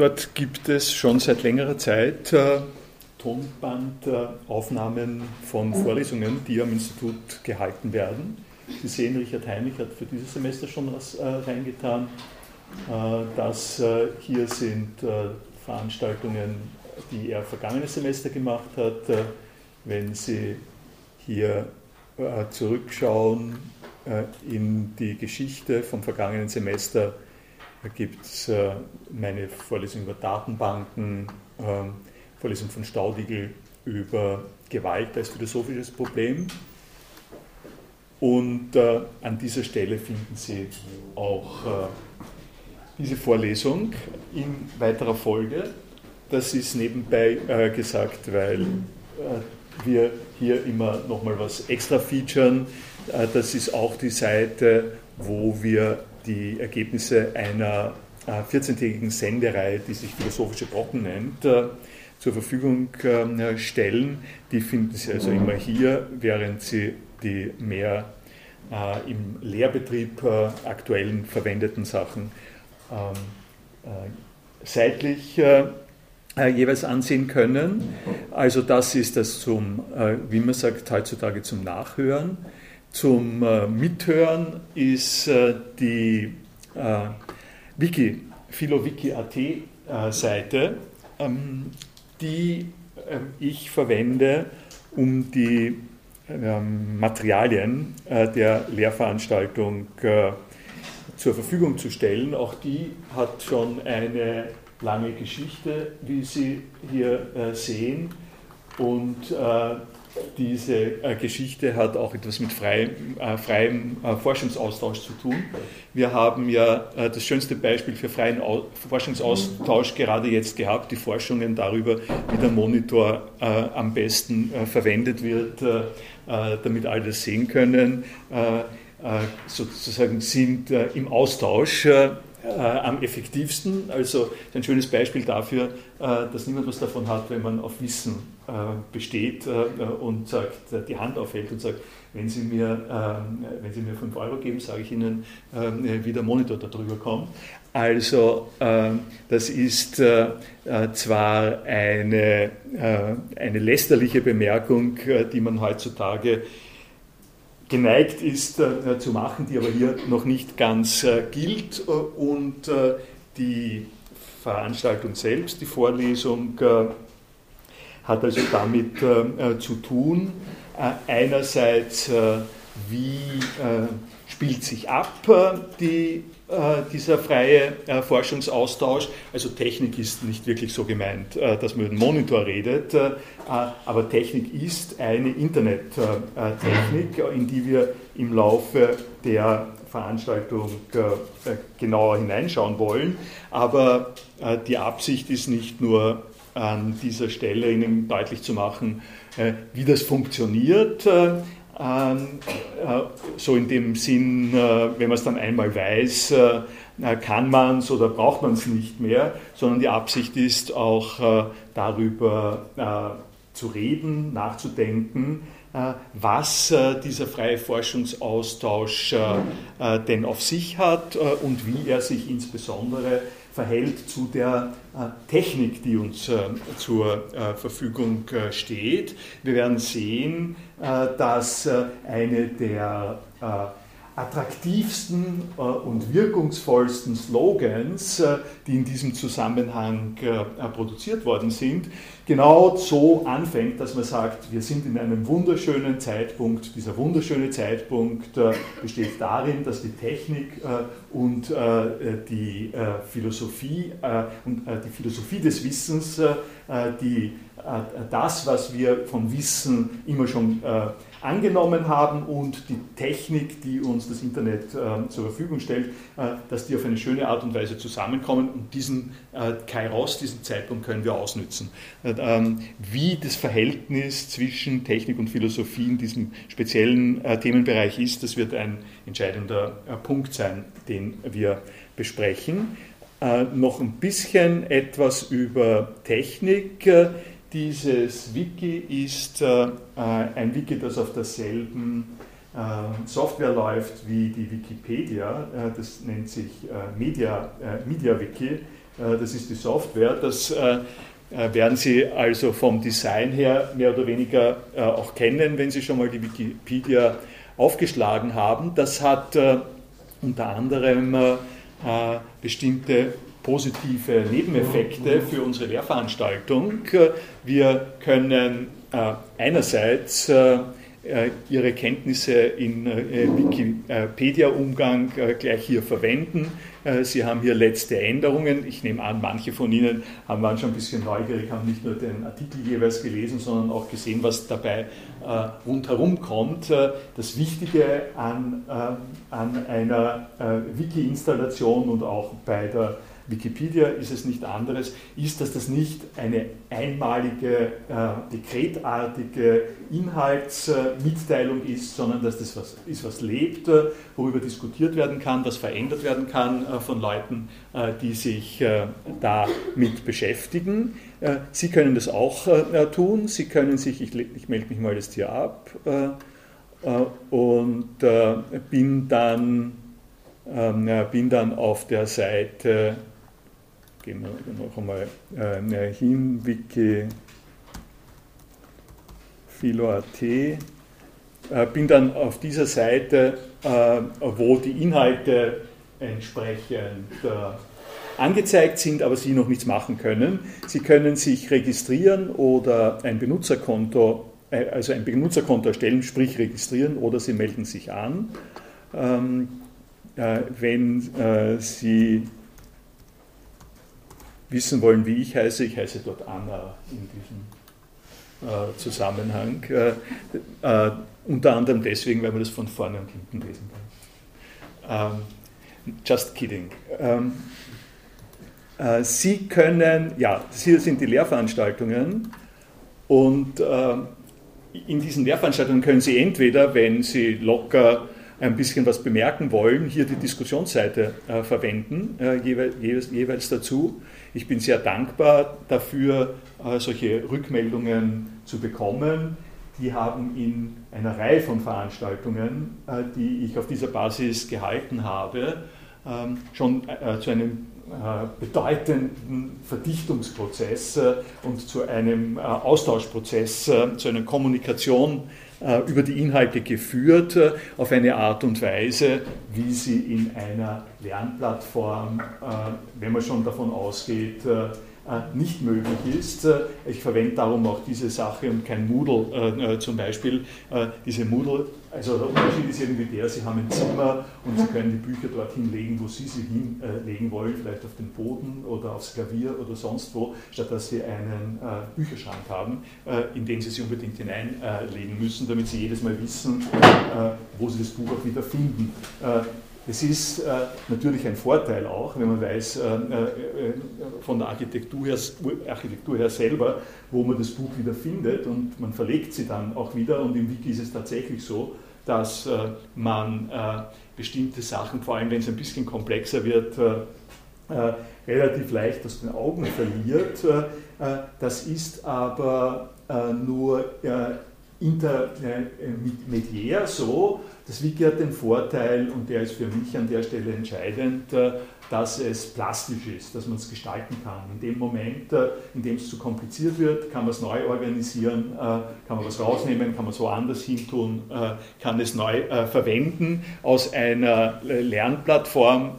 dort gibt es schon seit längerer Zeit äh, Tonbandaufnahmen von Vorlesungen, die am Institut gehalten werden. Sie sehen, Richard Heinrich hat für dieses Semester schon was äh, reingetan. Äh, das äh, hier sind äh, Veranstaltungen, die er vergangenes Semester gemacht hat. Äh, wenn Sie hier zurückschauen in die Geschichte vom vergangenen Semester, gibt es meine Vorlesung über Datenbanken, ähm, Vorlesung von Staudigl über Gewalt als philosophisches Problem. Und äh, an dieser Stelle finden Sie auch äh, diese Vorlesung in weiterer Folge. Das ist nebenbei äh, gesagt, weil äh, wir hier immer nochmal was extra featuren. Äh, das ist auch die Seite, wo wir die Ergebnisse einer 14-tägigen äh, Sendereihe, die sich Philosophische Brocken nennt, zur Verfügung ähm, stellen. Die finden Sie also immer hier, während Sie die mehr äh, im Lehrbetrieb äh, aktuellen verwendeten Sachen ähm, äh, seitlich jeweils ansehen können. Also das ist das zum, wie man sagt, heutzutage zum Nachhören. Zum Mithören ist die Wiki, philowiki.at Seite, ähm, die ich verwende, um die ähm, Materialien äh, der Lehrveranstaltung äh, zur Verfügung zu stellen. Auch die hat schon eine lange Geschichte, wie Sie hier äh, sehen. Und diese äh, Geschichte hat auch etwas mit freiem, äh, freiem äh, Forschungsaustausch zu tun. Wir haben ja das schönste Beispiel für freien Au Forschungsaustausch gerade jetzt gehabt, die Forschungen darüber, wie der Monitor am besten verwendet wird, damit alle das sehen können. sozusagen sind im Austausch äh, am effektivsten. Also ein schönes Beispiel dafür, äh, dass niemand was davon hat, wenn man auf Wissen äh, besteht äh, und sagt, äh, die Hand aufhält und sagt, wenn Sie mir, wenn Sie mir 5 Euro geben, sage ich Ihnen, wie der Monitor darüber kommt. Also ähm, das ist äh, zwar eine, eine lästerliche Bemerkung, die man heutzutage geneigt ist äh, zu machen, die aber hier noch nicht ganz äh, gilt. Äh, und die Veranstaltung selbst, die Vorlesung, hat also damit zu tun, einerseits, wie spielt sich ab die dieser freie äh, Forschungsaustausch. Also Technik ist nicht wirklich so gemeint, äh, dass man über den Monitor redet, aber Technik ist eine Internettechnik, in die wir im Laufe der Veranstaltung genauer hineinschauen wollen. Aber die Absicht ist nicht nur an dieser Stelle Ihnen deutlich zu machen, wie das funktioniert, äh, so in dem Sinn, äh, wenn man es dann einmal weiß, äh, kann man es oder braucht man es nicht mehr, sondern die Absicht ist auch darüber zu reden, nachzudenken, was dieser freie Forschungsaustausch denn auf sich hat und wie er sich insbesondere verhält zu der äh, Technik, die uns äh, zur äh, Verfügung steht. Wir werden sehen, dass eine der attraktivsten und wirkungsvollsten Slogans, die in diesem Zusammenhang produziert worden sind, genau so anfängt, dass man sagt, wir sind in einem wunderschönen Zeitpunkt. Dieser wunderschöne Zeitpunkt besteht darin, dass die Technik und die Philosophie und die Philosophie des Wissens, die das, was wir vom Wissen immer schon angenommen haben und die Technik, die uns das Internet äh, zur Verfügung stellt, äh, dass die auf eine schöne Art und Weise zusammenkommen und diesen äh, Kairos, diesen Zeitpunkt können wir ausnützen. Äh, ähm, wie das Verhältnis zwischen Technik und Philosophie in diesem speziellen Themenbereich ist, das wird ein entscheidender Punkt sein, den wir besprechen. noch ein bisschen etwas über Technik. Dieses Wiki ist äh, ein Wiki, das auf derselben äh, Software läuft wie die Wikipedia. Äh, das nennt sich äh, Media, äh, MediaWiki. das ist die Software. Das werden Sie also vom Design her mehr oder weniger auch kennen, wenn Sie schon mal die Wikipedia aufgeschlagen haben. Das hat unter anderem bestimmte positive Nebeneffekte für unsere Lehrveranstaltung. Wir können einerseits äh, ihre Kenntnisse in äh, Wikipedia-Umgang äh, gleich hier verwenden. Sie haben hier letzte Änderungen. Ich nehme an, manche von Ihnen haben waren schon ein bisschen neugierig, haben nicht nur den Artikel jeweils gelesen, sondern auch gesehen, was dabei rundherum kommt. Das Wichtige an, an einer Wiki-Installation und auch bei der Wikipedia ist es nicht anderes, ist, dass das nicht eine einmalige, äh, dekretartige Inhaltsmitteilung ist, sondern dass das was ist, was lebt, äh, worüber diskutiert werden kann, was verändert werden kann äh, von Leuten, äh, die sich äh, damit beschäftigen. Äh, Sie können das auch tun. Sie können sich, ich, ich melde mich mal jetzt hier ab und bin dann ähm, bin dann auf der Seite gehen wir noch einmal äh, hin, Wiki Philo.at. Äh, bin dann auf dieser Seite, äh, wo die Inhalte entsprechend äh, angezeigt sind, aber Sie noch nichts machen können. Sie können sich registrieren oder ein Benutzerkonto, äh, also ein Benutzerkonto erstellen, sprich registrieren, oder Sie melden sich an. Ähm, äh, wenn Sie wissen wollen, wie ich heiße, ich heiße dort Anna in diesem äh, Zusammenhang. Äh, äh, unter anderem deswegen, weil man das von vorne und hinten lesen kann. Ähm, just kidding. Ähm, äh, Sie können, ja, hier sind die Lehrveranstaltungen und äh, in diesen Lehrveranstaltungen können Sie entweder, wenn Sie locker ein bisschen was bemerken wollen, hier die Diskussionsseite äh, verwenden, jeweils, jeweils, dazu. Ich bin sehr dankbar dafür, äh, solche Rückmeldungen zu bekommen. Die haben in einer Reihe von Veranstaltungen, äh, die ich auf dieser Basis gehalten habe, ähm, schon äh, zu einem bedeutenden Verdichtungsprozess und zu einem Austauschprozess, zu einer Kommunikation über die Inhalte geführt, auf eine Art und Weise, wie sie in einer Lernplattform, wenn man schon davon ausgeht, nicht möglich ist. Ich verwende darum auch diese Sache und kein Moodle zum Beispiel. Diese Moodle also der Unterschied ist irgendwie der, Sie haben ein Zimmer und Sie können die Bücher dorthin legen, wo Sie sie hinlegen wollen, vielleicht auf den Boden oder aufs Klavier oder sonst wo, statt dass Sie einen äh, Bücherschrank haben, äh, in den Sie sie unbedingt hineinlegen müssen, damit Sie jedes Mal wissen, äh, wo Sie das Buch auch wieder finden. Es ist äh, natürlich ein Vorteil auch, wenn man weiß äh, äh, von der Architektur her, Architektur her selber, wo man das Buch wieder findet und man verlegt sie dann auch wieder. Und im Wiki ist es tatsächlich so, dass man bestimmte Sachen, vor allem wenn es ein bisschen komplexer wird, relativ leicht aus den Augen verliert. das ist aber nur intermediär so, das Wiki hat den Vorteil, und der ist für mich an der Stelle entscheidend, äh, dass es plastisch ist, dass man es gestalten kann. In dem Moment, äh, in dem es zu kompliziert wird, kann man es neu organisieren, äh, kann man was rausnehmen, kann man es woanders hin tun, kann es neu verwenden. Aus einer Lernplattform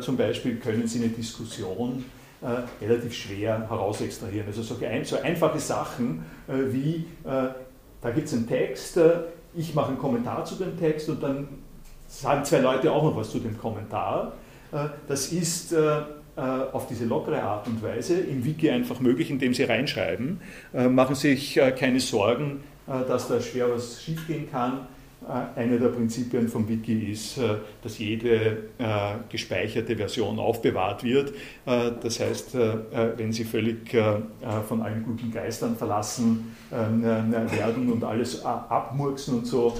zum Beispiel können Sie eine Diskussion relativ schwer herausextrahieren. Also so, einfache Sachen wie, da gibt es einen Text, ich mache einen Kommentar zu dem Text und dann sagen zwei Leute auch noch was zu dem Kommentar. Äh, das ist äh, äh, auf diese lockere Art und Weise im Wiki einfach möglich, indem Sie reinschreiben. Machen sich keine Sorgen, dass da schwer was schiefgehen kann. Äh, eine der Prinzipien vom Wiki ist, äh, dass jede äh, gespeicherte Version aufbewahrt wird. Das heißt, wenn Sie völlig von allen guten Geistern verlassen werden und alles abmurksen und so,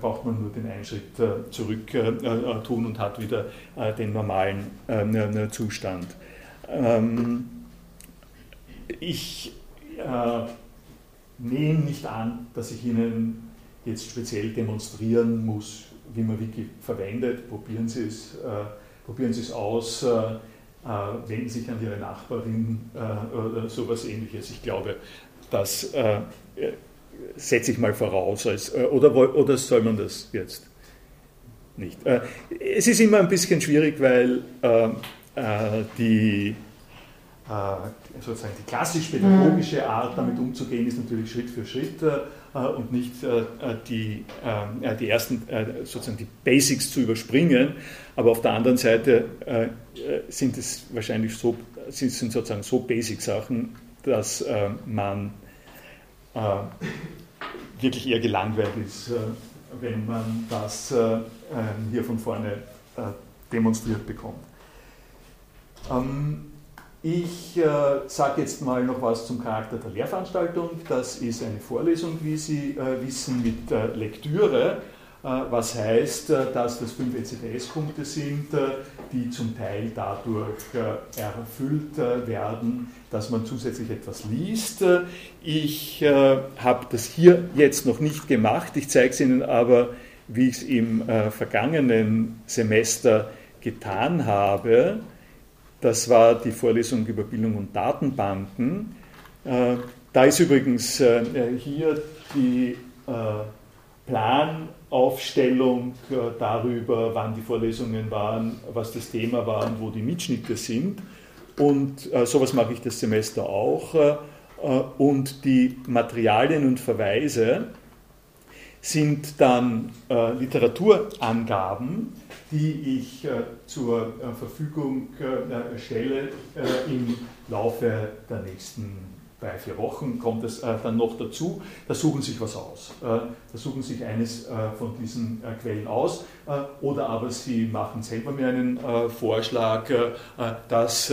braucht man nur den einen Schritt zurück tun und hat wieder den normalen Zustand. Ähm, ich nehme nicht an, dass ich Ihnen jetzt speziell demonstrieren muss, wie man Wiki verwendet. Probieren Sie es, äh, probieren Sie es aus. Äh, wenden sich an ihre Nachbarin oder sowas ähnliches. Ich glaube, das setze ich mal voraus. Als, oder, oder soll man das jetzt nicht? Es ist immer ein bisschen schwierig, weil die äh, sozusagen die klassisch-pädagogische mhm. Art, damit umzugehen, ist natürlich Schritt für Schritt äh, und nicht äh, die, die ersten, sozusagen die Basics zu überspringen. Aber auf der anderen Seite sind es wahrscheinlich so, sind, sind sozusagen so Basic-Sachen, dass man wirklich eher gelangweilt ist, wenn man das hier von vorne demonstriert bekommt. Ähm, ich äh, sage jetzt mal noch was zum Charakter der Lehrveranstaltung. Das ist eine Vorlesung, wie Sie äh, wissen, mit äh, Lektüre, äh, was heißt, äh, dass das fünf ECTS-Punkte sind, äh, die zum Teil dadurch erfüllt werden, dass man zusätzlich etwas liest. Ich habe das hier jetzt noch nicht gemacht, ich zeige es Ihnen aber, wie ich es im vergangenen Semester getan habe. Das war die Vorlesung über Bildung und Datenbanken. Äh, da ist übrigens äh, hier die äh, Planaufstellung darüber, wann die Vorlesungen waren, was das Thema war und wo die Mitschnitte sind. Und sowas mache ich das Semester auch. Und die Materialien und Verweise sind dann Literaturangaben, die ich äh, zur äh, Verfügung äh, stelle im Laufe der nächsten drei, vier Wochen kommt es dann noch dazu. Da suchen sich was aus. Da suchen sich eines von diesen Quellen aus. Oder aber Sie machen selber mir einen Vorschlag. Das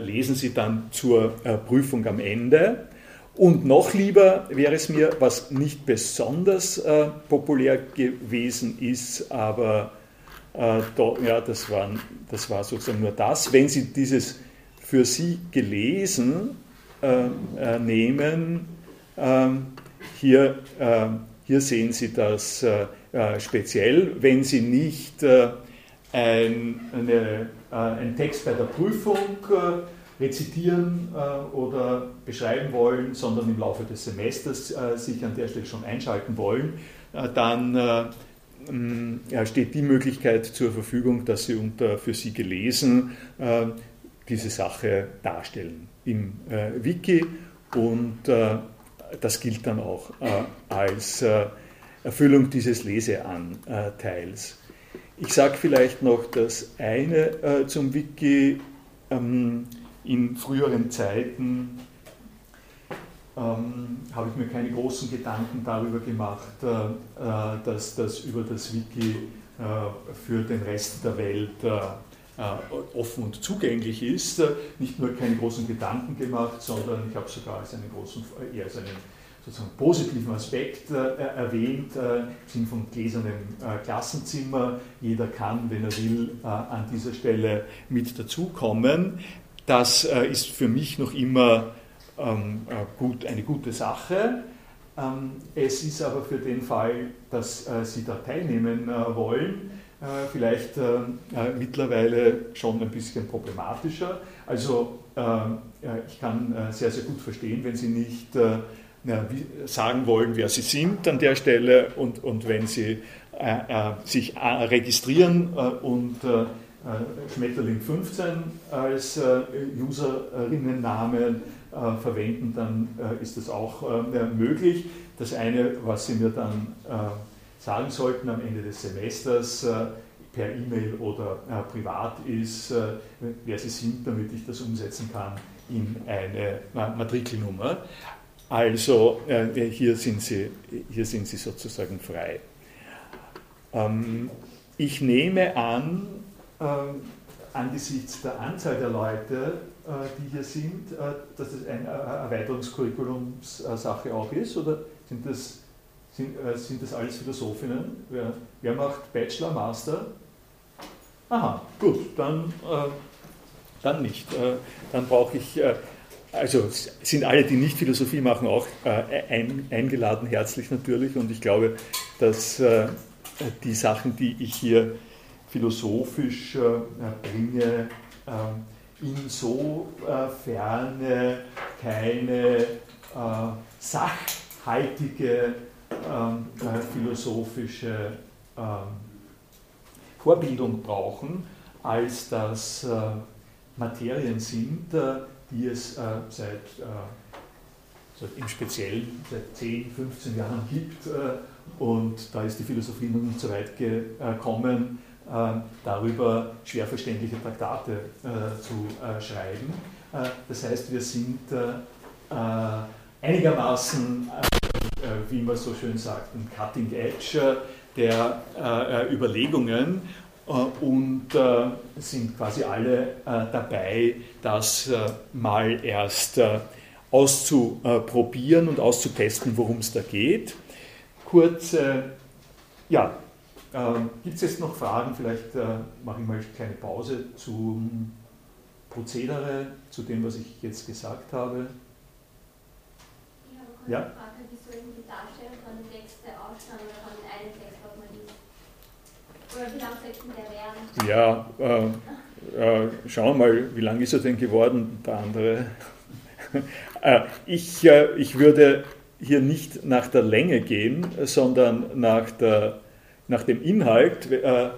lesen Sie dann zur Prüfung am Ende. Und noch lieber wäre es mir, was nicht besonders populär gewesen ist, aber da, ja, das, waren, das war sozusagen nur das. Wenn Sie dieses für Sie gelesen äh, äh nehmen, ähm, hier, äh, hier sehen Sie das äh, äh, speziell. Wenn Sie nicht ein, eine, einen Text bei der Prüfung rezitieren oder beschreiben wollen, sondern im Laufe des Semesters sich an der Stelle schon einschalten wollen, dann steht die Möglichkeit zur Verfügung, dass Sie unter für Sie gelesen äh, diese Sache darstellen im äh, Wiki und äh, das gilt dann auch als Erfüllung dieses Leseanteils. Ich sage vielleicht noch das eine zum Wiki. Ähm, in früheren Zeiten ähm, habe ich mir keine großen Gedanken darüber gemacht, äh, äh, dass das über das Wiki äh, für den Rest der Welt äh, äh, offen und zugänglich ist. Nicht nur keine großen Gedanken gemacht, sondern ich habe sogar als einen großen, eher als einen sozusagen positiven Aspekt erwähnt, im Sinn von gläsernem Klassenzimmer. Jeder kann, wenn er will, an dieser Stelle mit dazukommen. Das ist für mich noch immer ähm, äh, gut, eine gute Sache. Ähm, es ist aber für den Fall, dass äh, Sie da teilnehmen äh, wollen, vielleicht mittlerweile schon ein bisschen problematischer. Also ich kann sehr, sehr gut verstehen, wenn Sie nicht sagen wollen, wer Sie sind an der Stelle und, und wenn Sie sich registrieren und Schmetterling 15 als Userinnennamen äh, verwenden, dann äh, ist das auch äh, möglich. Das eine, was Sie mir dann sagen sollten am Ende des Semesters, per E-Mail oder privat ist, wer Sie sind, damit ich das umsetzen kann in eine Matrikelnummer. Also hier, sind Sie, hier sind Sie sozusagen frei. Ähm, ich nehme an, angesichts der Anzahl der Leute, äh, die hier sind, äh, dass das eine Erweiterungskurriculumssache auch ist? Oder sind das, sind, äh, sind das alles Philosophinnen? Wer, wer macht Bachelor, Master? Aha, gut, dann, dann nicht. Dann brauche ich, also sind alle, die nicht Philosophie machen, auch ein, eingeladen, herzlich natürlich. Und ich glaube, dass die Sachen, die ich hier philosophisch bringe, insofern keine sachhaltige ähm, philosophische ähm, Vorbildung brauchen, als dass äh, Materien sind, äh, die es äh, seit, seit, im Speziellen seit 10, 15 Jahren gibt. und da ist die Philosophie noch nicht so weit gekommen, darüber schwer verständliche Traktate zu schreiben. das heißt, wir sind einigermaßen, wie man so schön sagt, ein Cutting Edge der äh, Überlegungen äh, und äh, sind quasi alle äh, dabei, das äh, mal erst äh, auszuprobieren und auszutesten, worum es da geht. Kurz, ja, gibt es jetzt noch Fragen? Vielleicht mache ich mal eine kleine Pause zum Prozedere, zu dem, was ich jetzt gesagt habe. Ich habe eine ja? Frage, wie soll die Darstellung von den Texten ausschauen oder von den einen Text? Oder wie lange sollten der werden? Ja, äh, äh, schauen wir mal, wie lang ist er denn geworden, der andere? äh, ich, äh, ich würde hier nicht nach der Länge gehen, sondern nach, der, nach dem Inhalt. Äh,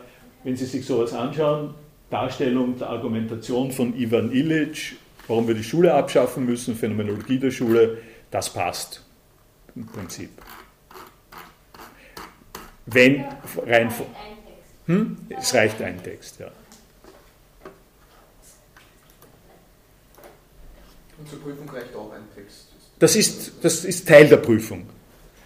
wenn Sie sich sowas anschauen, Darstellung der Argumentation von Ivan Illich, warum wir die Schule abschaffen müssen, Phänomenologie der Schule, das passt im Prinzip. Wenn rein. Hm? Es reicht ein Text, ja. Und zur Prüfung reicht auch ein Text. Das ist, das ist Teil der Prüfung.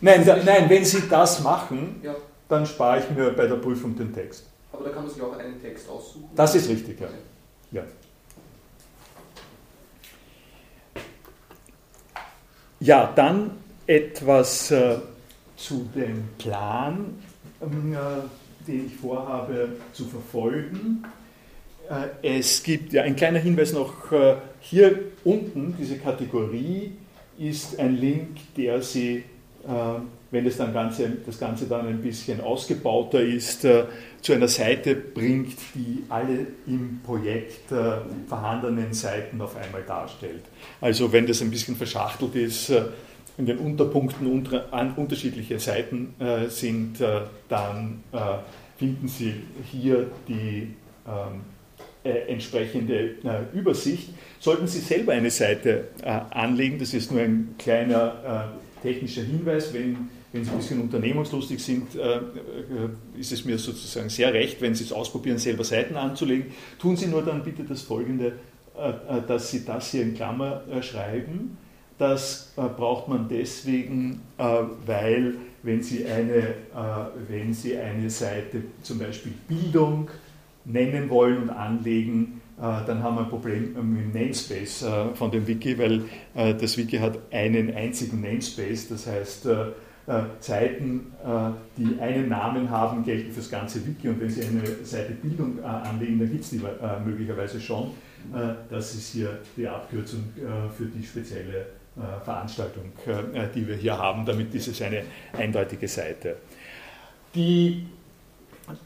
Nein, da, nein, wenn Sie das machen, ja. Dann spare ich mir bei der Prüfung den Text. Aber da kann man sich auch einen Text aussuchen. Das ist richtig, ja. Ja, ja dann etwas äh, zu dem Plan. Ähm, äh, den ich vorhabe zu verfolgen. Äh, es gibt ja ein kleiner Hinweis noch äh, hier unten, diese Kategorie ist ein Link, der Sie, wenn das, dann Ganze, das Ganze dann ein bisschen ausgebauter ist, zu einer Seite bringt, die alle im Projekt vorhandenen Seiten auf einmal darstellt. Also wenn das ein bisschen verschachtelt ist, in den Unterpunkten unter, unterschiedliche Seiten äh, sind, äh, dann äh, finden Sie hier die ähm, äh, entsprechende äh, Übersicht. Sollten Sie selber eine Seite äh, anlegen, das ist nur ein kleiner technischer Hinweis, wenn, wenn Sie ein bisschen unternehmungslustig sind, ist es mir sozusagen sehr recht, wenn Sie es ausprobieren, selber Seiten anzulegen. Tun Sie nur dann bitte das Folgende, dass Sie das hier in Klammer schreiben das äh, braucht man deswegen, äh, weil wenn Sie, eine, äh, wenn Sie eine Seite zum Beispiel Bildung nennen wollen und anlegen, äh, dann haben wir ein Problem mit dem Namespace äh, von dem Wiki, weil äh, das Wiki hat einen einzigen Namespace, das heißt, Seiten, die einen Namen haben, gelten für das ganze Wiki und wenn Sie eine Seite Bildung anlegen, dann gibt es die möglicherweise schon. Das ist hier die Abkürzung für die spezielle äh, Veranstaltung, äh, die wir hier haben. Damit ist es eine eindeutige Seite. Die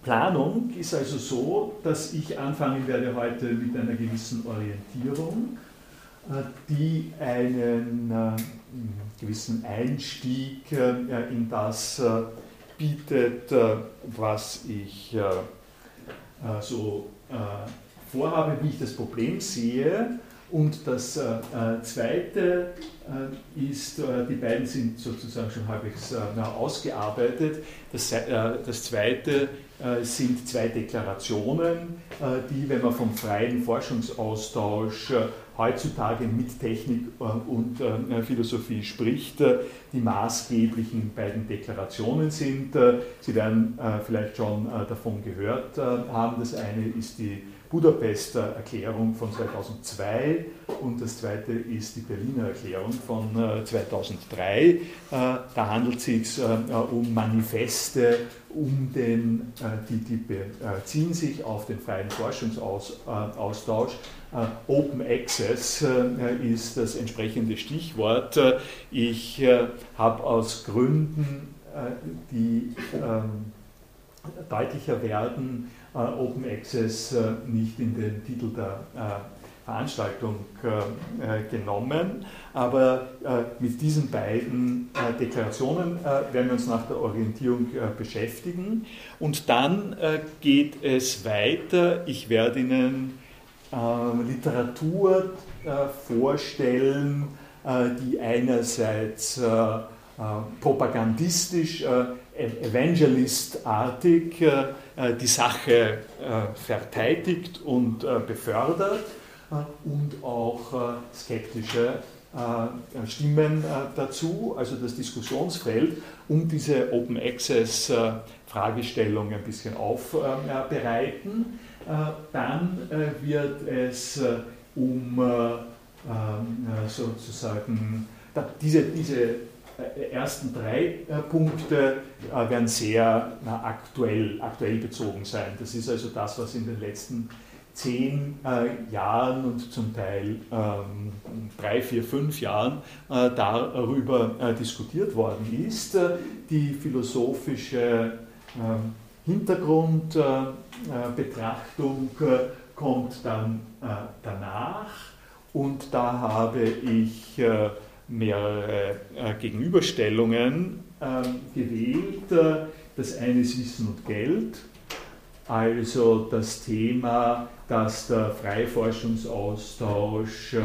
Planung ist also so, dass ich anfangen werde heute mit einer gewissen Orientierung, äh, die einen gewissen Einstieg in das bietet, was ich so vorhabe, wie ich das Problem sehe und das äh, äh, Zweite äh, ist, äh, die beiden sind sozusagen schon halbwegs äh, ausgearbeitet. Das, äh, das Zweite sind zwei Deklarationen, die, wenn man vom freien Forschungsaustausch heutzutage mit Technik und Philosophie spricht, die maßgeblichen beiden Deklarationen sind. Sie werden vielleicht schon davon gehört haben. Das eine ist die Budapester Erklärung von 2002 und das zweite ist die Berliner Erklärung von 2003. Äh, äh, da handelt es sich äh, um Manifeste, um den, die, die beziehen sich auf den freien Forschungsaustausch. Open Access ist das entsprechende Stichwort. Ich habe aus Gründen, die ähm, deutlicher werden, Open Access äh, nicht in den Titel der äh, Veranstaltung genommen. Aber mit diesen beiden Deklarationen werden wir uns nach der Orientierung beschäftigen. Und dann geht es weiter. Ich werde Ihnen Literatur vorstellen, die einerseits propagandistisch evangelistartig äh, die Sache äh, verteidigt und äh, befördert und auch skeptische Stimmen dazu, also das Diskussionsfeld, um diese Open Access Fragestellung ein bisschen aufbereiten. Dann wird es um sozusagen diese, diese äh, ersten drei äh, Punkte äh, werden sehr aktuell, aktuell bezogen sein. Das ist also das, was in den letzten zehn Jahren und zum Teil ähm, drei, vier, fünf Jahren darüber diskutiert worden ist. Die philosophische ähm, Hintergrundbetrachtung kommt dann danach und da habe ich mehrere äh, Gegenüberstellungen äh, gewählt. Das eine ist Wissen und Geld, also das Thema, dass der Freiforschungsaustausch äh,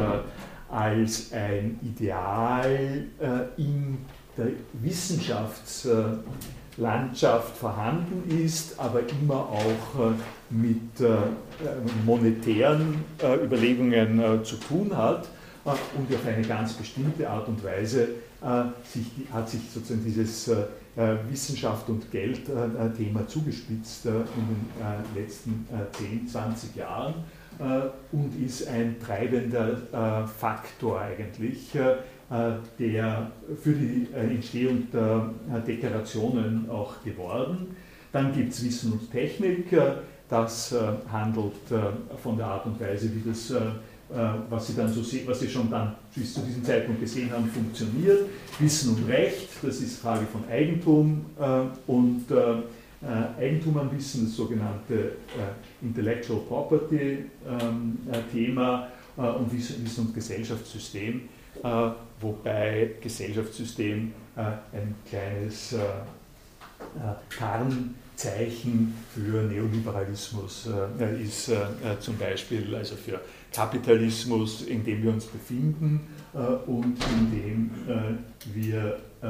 als ein Ideal äh, in der Wissenschaftslandschaft vorhanden ist, aber immer auch äh, mit äh, monetären Überlegungen zu tun hat und auf eine ganz bestimmte Art und Weise äh, sich, hat sich sozusagen dieses äh, Wissenschaft und Geld-Thema äh, zugespitzt in den letzten 10, 20 Jahren und ist ein treibender Faktor eigentlich, der für die Entstehung der Deklarationen auch geworden. Dann gibt es Wissen und Technik, das handelt von der Art und Weise, wie das äh, was Sie dann so sehen, was Sie schon dann bis zu diesem Zeitpunkt gesehen haben, funktioniert. Wissen und Recht, das ist Frage von Eigentum äh, und äh, Eigentum an Wissen, das sogenannte Intellectual Property ähm, Thema und Wissen und Gesellschaftssystem, wobei Gesellschaftssystem ein kleines Tarnzeichen für Neoliberalismus ist, zum Beispiel also für Kapitalismus, in dem wir uns befinden äh, und in dem äh, wir äh,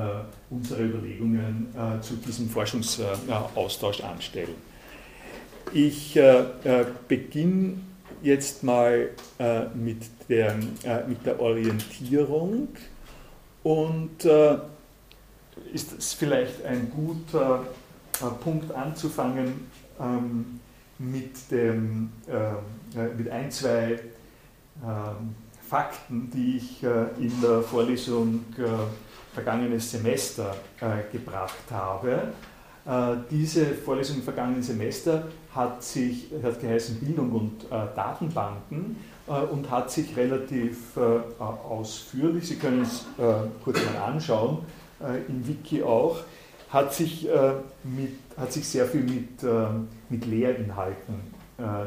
unsere Überlegungen zu diesem Forschungsaustausch anstellen. Ich beginne jetzt mal mit der, mit der Orientierung und ist es vielleicht ein guter Punkt anzufangen ähm, mit, dem, mit ein, zwei Fakten, die ich äh, in der Vorlesung äh, vergangenes Semester äh, gebracht habe. Diese Vorlesung im vergangenen Semester hat, sich, hat geheißen Bildung und Datenbanken und hat sich relativ ausführlich, Sie können es kurz mal anschauen, im Wiki auch, hat sich, mit, hat sich sehr viel mit, mit Lehrinhalten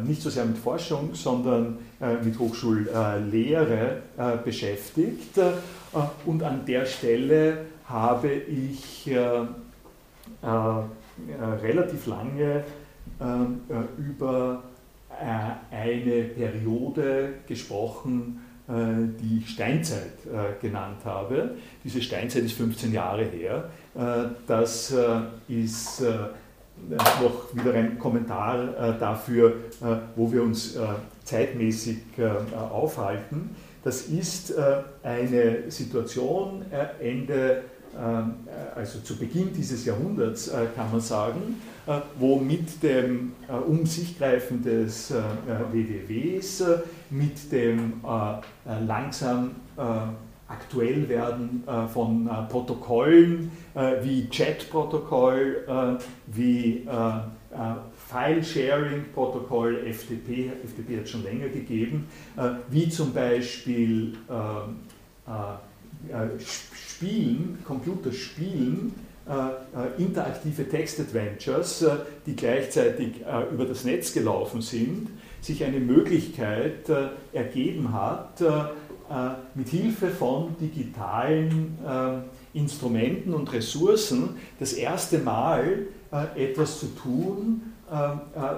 nicht so sehr mit Forschung, sondern äh, mit Hochschullehre äh, beschäftigt. Und an der Stelle habe ich relativ lange über eine Periode gesprochen, die ich Steinzeit genannt habe. Diese Steinzeit ist 15 Jahre her. Das ist noch wieder ein Kommentar äh, dafür, äh, wo wir uns äh, zeitmäßig aufhalten. Das ist eine Situation Ende, also zu Beginn dieses Jahrhunderts, kann man sagen, wo mit dem um sich greifen des WWWs, mit dem langsam aktuell werden äh, von äh, Protokollen äh, wie Chat-Protokoll, wie File-Sharing-Protokoll, FTP, FTP hat es schon länger gegeben, wie zum Beispiel Spielen, Computerspielen, interaktive Text-Adventures, die gleichzeitig über das Netz gelaufen sind, sich eine Möglichkeit ergeben hat, mit Hilfe von digitalen Instrumenten und Ressourcen das erste Mal etwas zu tun,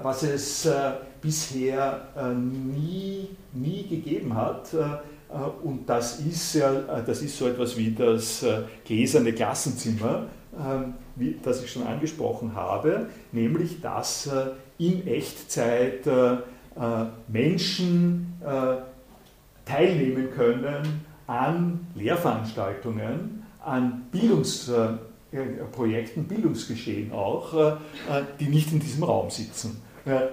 was es bisher nie, nie gegeben hat. Und das ist, ja, das ist so etwas wie das gläserne Klassenzimmer, ähm, das ich schon angesprochen habe, nämlich dass äh, in Echtzeit äh, äh, Menschen teilnehmen können an Lehrveranstaltungen, an Bildungsprojekten, Bildungsgeschehen auch, die nicht in diesem Raum sitzen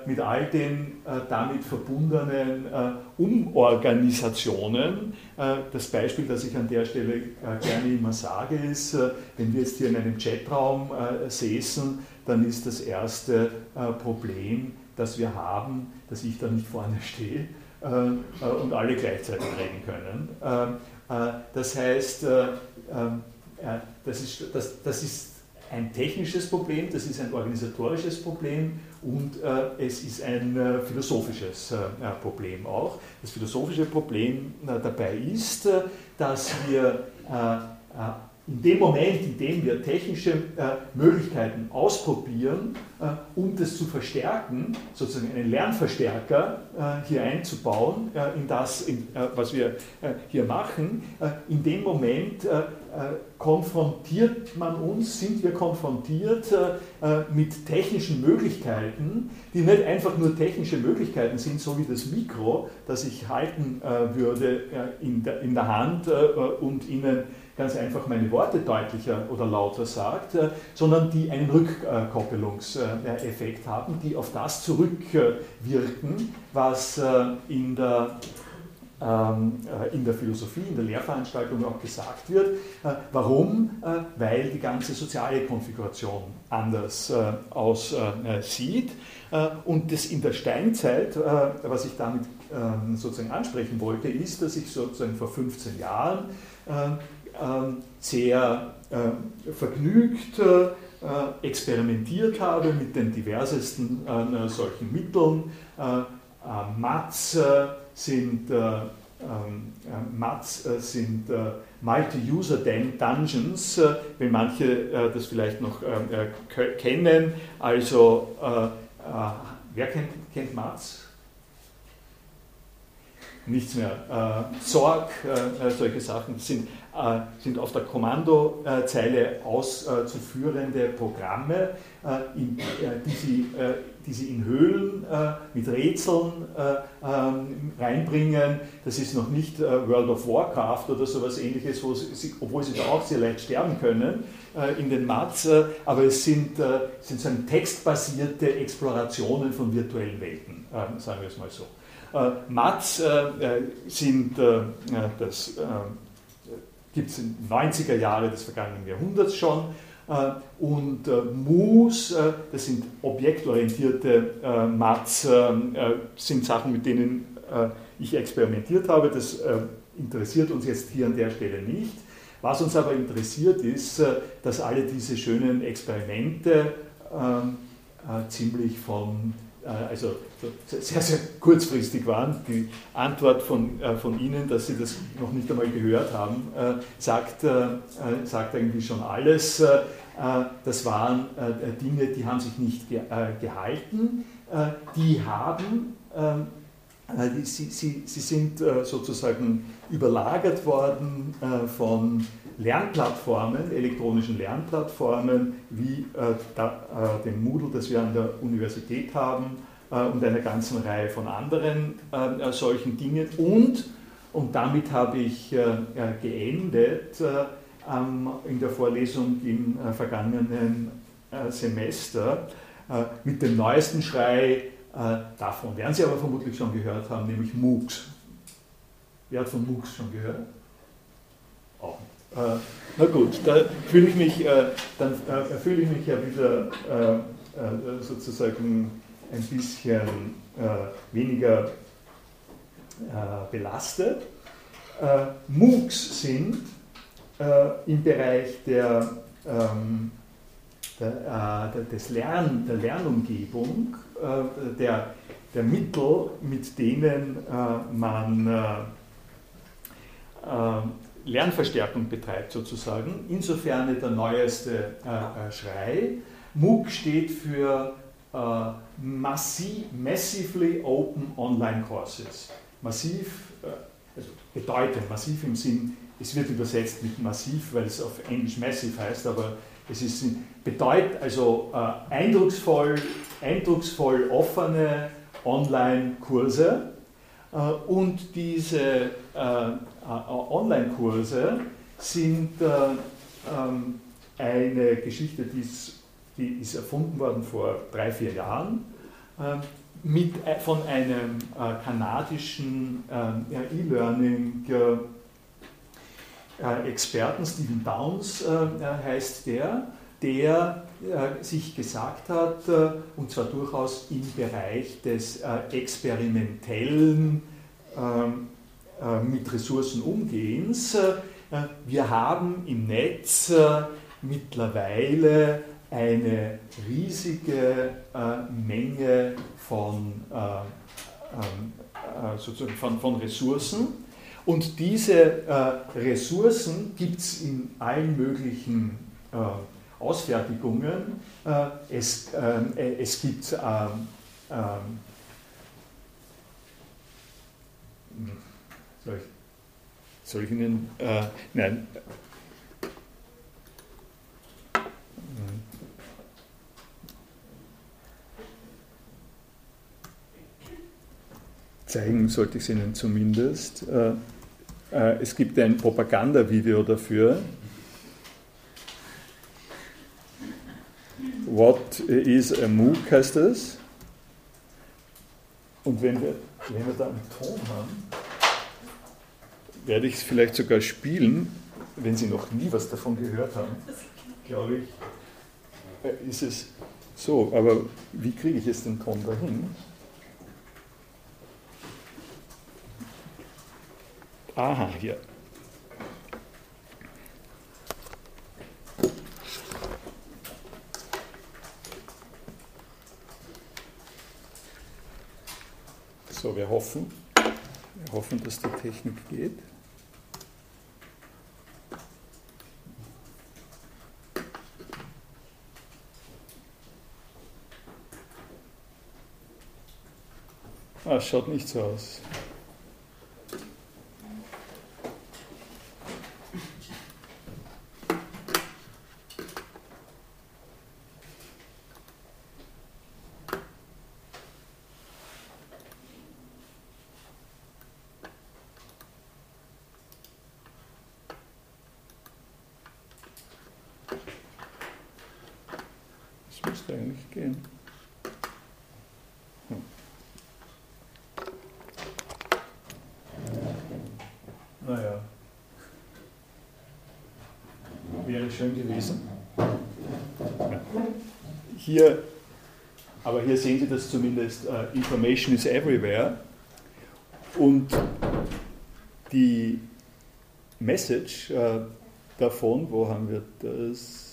mit all den äh, damit verbundenen äh, Umorganisationen. Äh, das Beispiel, das ich an der Stelle gerne immer sage, ist, wenn wir jetzt hier in einem Chatraum säßen, dann ist das erste Problem, das wir haben, dass ich da nicht vorne stehe und alle gleichzeitig reden können. Das heißt, das ist, das, das ist ein technisches Problem, das ist ein organisatorisches Problem und äh, es ist ein äh, philosophisches äh, Problem auch. Das philosophische Problem äh, dabei ist, äh, dass wir äh, in dem Moment, in dem wir technische äh, Möglichkeiten ausprobieren, äh, um das zu verstärken, sozusagen einen Lernverstärker äh, hier einzubauen äh, in das, in, äh, was wir äh, hier machen, in dem Moment konfrontiert man uns, sind wir konfrontiert mit technischen Möglichkeiten, die nicht einfach nur technische Möglichkeiten sind, so wie das Mikro, das ich halten würde in der, in der Hand und Ihnen ganz einfach meine Worte deutlicher oder lauter sagt, äh, sondern die einen Rückkoppelungseffekt haben, die auf das zurückwirken, was äh, in der ähm, äh, in der Philosophie, in der Lehrveranstaltung auch gesagt wird. Warum? Weil die ganze soziale Konfiguration anders aussieht. Und das in der Steinzeit, was ich damit ähm, sozusagen ansprechen wollte, ist, dass ich sozusagen vor 15 Jahren sehr äh, vergnügt äh, experimentiert habe mit den diversesten äh, solchen Mitteln. Mats sind, ähm, Mats sind Multi-User Dungeons, wenn manche das vielleicht noch kennen. Also, wer kennt, kennt Mats? Nichts mehr. Sorg, solche Sachen sind äh, sind auf der Kommandozeile auszuführende Programme, äh, die sie, die sie in Höhlen mit Rätseln ähm, reinbringen. Das ist noch nicht World of Warcraft oder sowas ähnliches, sie, obwohl sie da auch sehr leicht sterben können in den Mats, aber es sind, sind so textbasierte Explorationen von virtuellen Welten, sagen wir es mal so. Mats sind das gibt es in 90er Jahre des vergangenen Jahrhunderts schon. Äh, und äh, MOOS, äh, das sind objektorientierte Mats, sind Sachen, mit denen ich experimentiert habe. Das interessiert uns jetzt hier an der Stelle nicht. Was uns aber interessiert ist, dass alle diese schönen Experimente ähm, ziemlich von also sehr, sehr kurzfristig waren. Die Antwort von, äh, von Ihnen, dass Sie das noch nicht einmal gehört haben, äh, sagt, sagt eigentlich schon alles. Das waren Dinge, die haben sich nicht gehalten. Die haben, sie, sie, sie sind sozusagen überlagert worden von Lernplattformen, elektronischen Lernplattformen wie äh, äh, dem Moodle, das wir an der Universität haben, äh, und einer ganzen Reihe von anderen äh, solchen Dingen. Und, und damit habe ich äh, geendet äh, in der Vorlesung im vergangenen Semester mit dem neuesten Schrei, davon werden Sie aber vermutlich schon gehört haben, nämlich MOOCs. Wer hat von MOOCs schon gehört? Auch nicht. Äh, na gut, da fühle ich mich, äh, dann äh, fühle ich mich ja wieder äh, äh, sozusagen ein bisschen äh, weniger belastet. MOOCs sind im Bereich der, ähm, der, der, des Lern, der Lernumgebung, der der Mittel, mit denen man Lernverstärkung betreibt sozusagen. Insofern der neueste Schrei. MOOC steht für Massively Open Online Courses. Massiv, also bedeutend, massiv im Sinn, es wird übersetzt mit massiv, weil es auf Englisch massive heißt, aber es ist bedeutet also äh, eindrucksvoll, eindrucksvoll offene Online-Kurse. Äh, und diese äh, äh Online-Kurse sind äh, ähm, eine Geschichte, die ist, die ist, erfunden worden vor drei, vier Jahren. Äh, mit, von einem kanadischen E-Learning Experten, Stephen Downs heißt der, der äh, sich gesagt hat, äh, und zwar durchaus im Bereich des äh, experimentellen ähm, mit Ressourcen umgehens. wir haben im Netz mittlerweile eine riesige Menge von, ähm, sozusagen von, von Ressourcen. Und diese Ressourcen gibt es in allen möglichen Ausfertigungen. Äh, es, ähm, äh, es gibt ähm, ähm, soll, ich, soll ich Ihnen, äh, nein, zeigen sollte ich es Ihnen zumindest. Es gibt ein Propagandavideo dafür, What is a MOOC heißt es. Und wenn wir, wenn wir da einen Ton haben, werde ich es vielleicht sogar spielen, wenn Sie noch nie was davon gehört haben, glaube ich, äh, ist es so. Aber wie kriege ich jetzt den Ton dahin? Aha, hier. So, wir hoffen, wir hoffen, dass die Technik geht. Ah, schaut nicht so aus. Schön gewesen. Hier, aber hier sehen Sie das zumindest, uh, Information is everywhere. Und die Message uh, davon, wo haben wir das?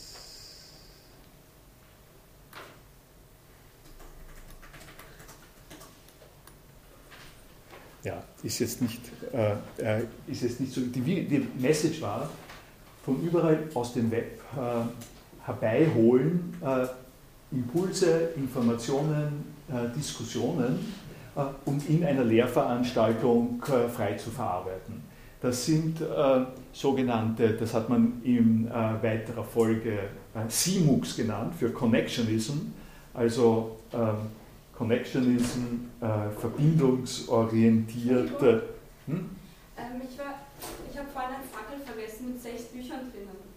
Ja, ist jetzt nicht, äh, ist jetzt nicht so. Die, die Message war, von überall aus dem Web äh, herbeiholen, äh, Impulse, Informationen, äh, Diskussionen, um in einer Lehrveranstaltung frei zu verarbeiten. Das sind sogenannte, das hat man in weiterer Folge CMOOCs genannt, für Connectionism, also ähm, Connectionism, verbindungsorientierte. Hm? Ähm, ich, ich habe vorhin eine Fackel vergessen mit sechs Büchern drinnen.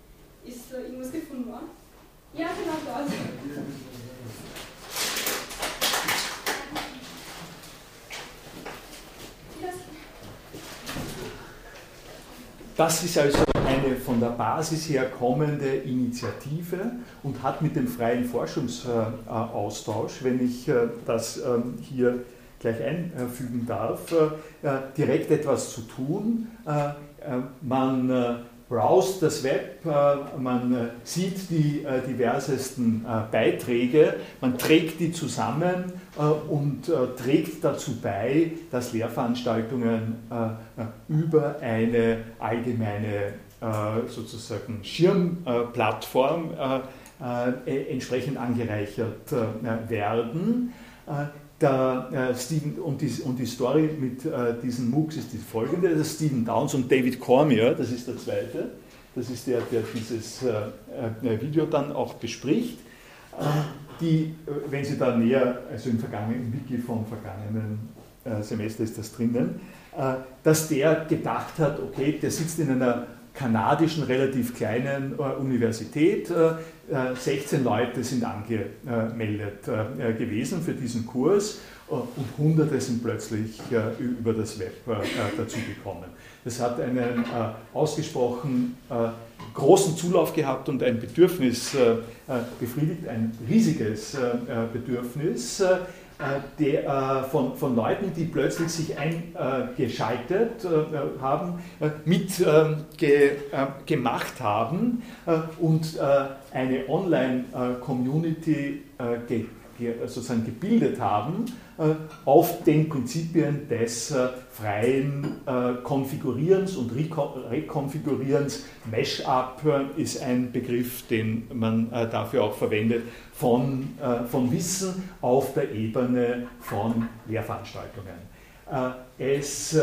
Ist da irgendwas gefunden worden? Ja, genau dort. Das ist also eine von der Basis her kommende Initiative und hat mit dem freien Forschungsaustausch, wenn ich äh, das ähm, hier gleich einfügen darf, äh, direkt etwas zu tun. Äh, man browst das Web, man sieht die diversesten Beiträge, man trägt die zusammen und trägt dazu bei, dass Lehrveranstaltungen über eine allgemeine sozusagen Schirmplattform entsprechend angereichert werden. Der, äh, Stephen, und, die, und, die, Story mit äh, diesen MOOCs ist die folgende: das Stephen Downs und David Cormier, das ist der zweite, das ist der, der dieses äh, äh Video dann auch bespricht. Äh, die, äh, wenn Sie da näher, also im vergangenen Wiki vom vergangenen Semester ist das drinnen, dass der gedacht hat, okay, der sitzt in einer kanadischen relativ kleinen Universität, 16 Leute sind angemeldet äh, gewesen für diesen Kurs äh, und Hunderte sind plötzlich äh, über das Web dazugekommen. Das hat einen ausgesprochen großen Zulauf gehabt und ein Bedürfnis befriedigt, ein riesiges Bedürfnis äh, der, äh, von, von Leuten, die plötzlich sich eingeschaltet äh, haben, mit ähm, ge, haben und eine Online-Community sozusagen gebildet haben äh, auf den Prinzipien des äh, freien äh, Konfigurierens und Rekonfigurierens. Mesh-up ist ein Begriff, den man dafür auch verwendet, von, von Wissen auf der Ebene von Lehrveranstaltungen. Es,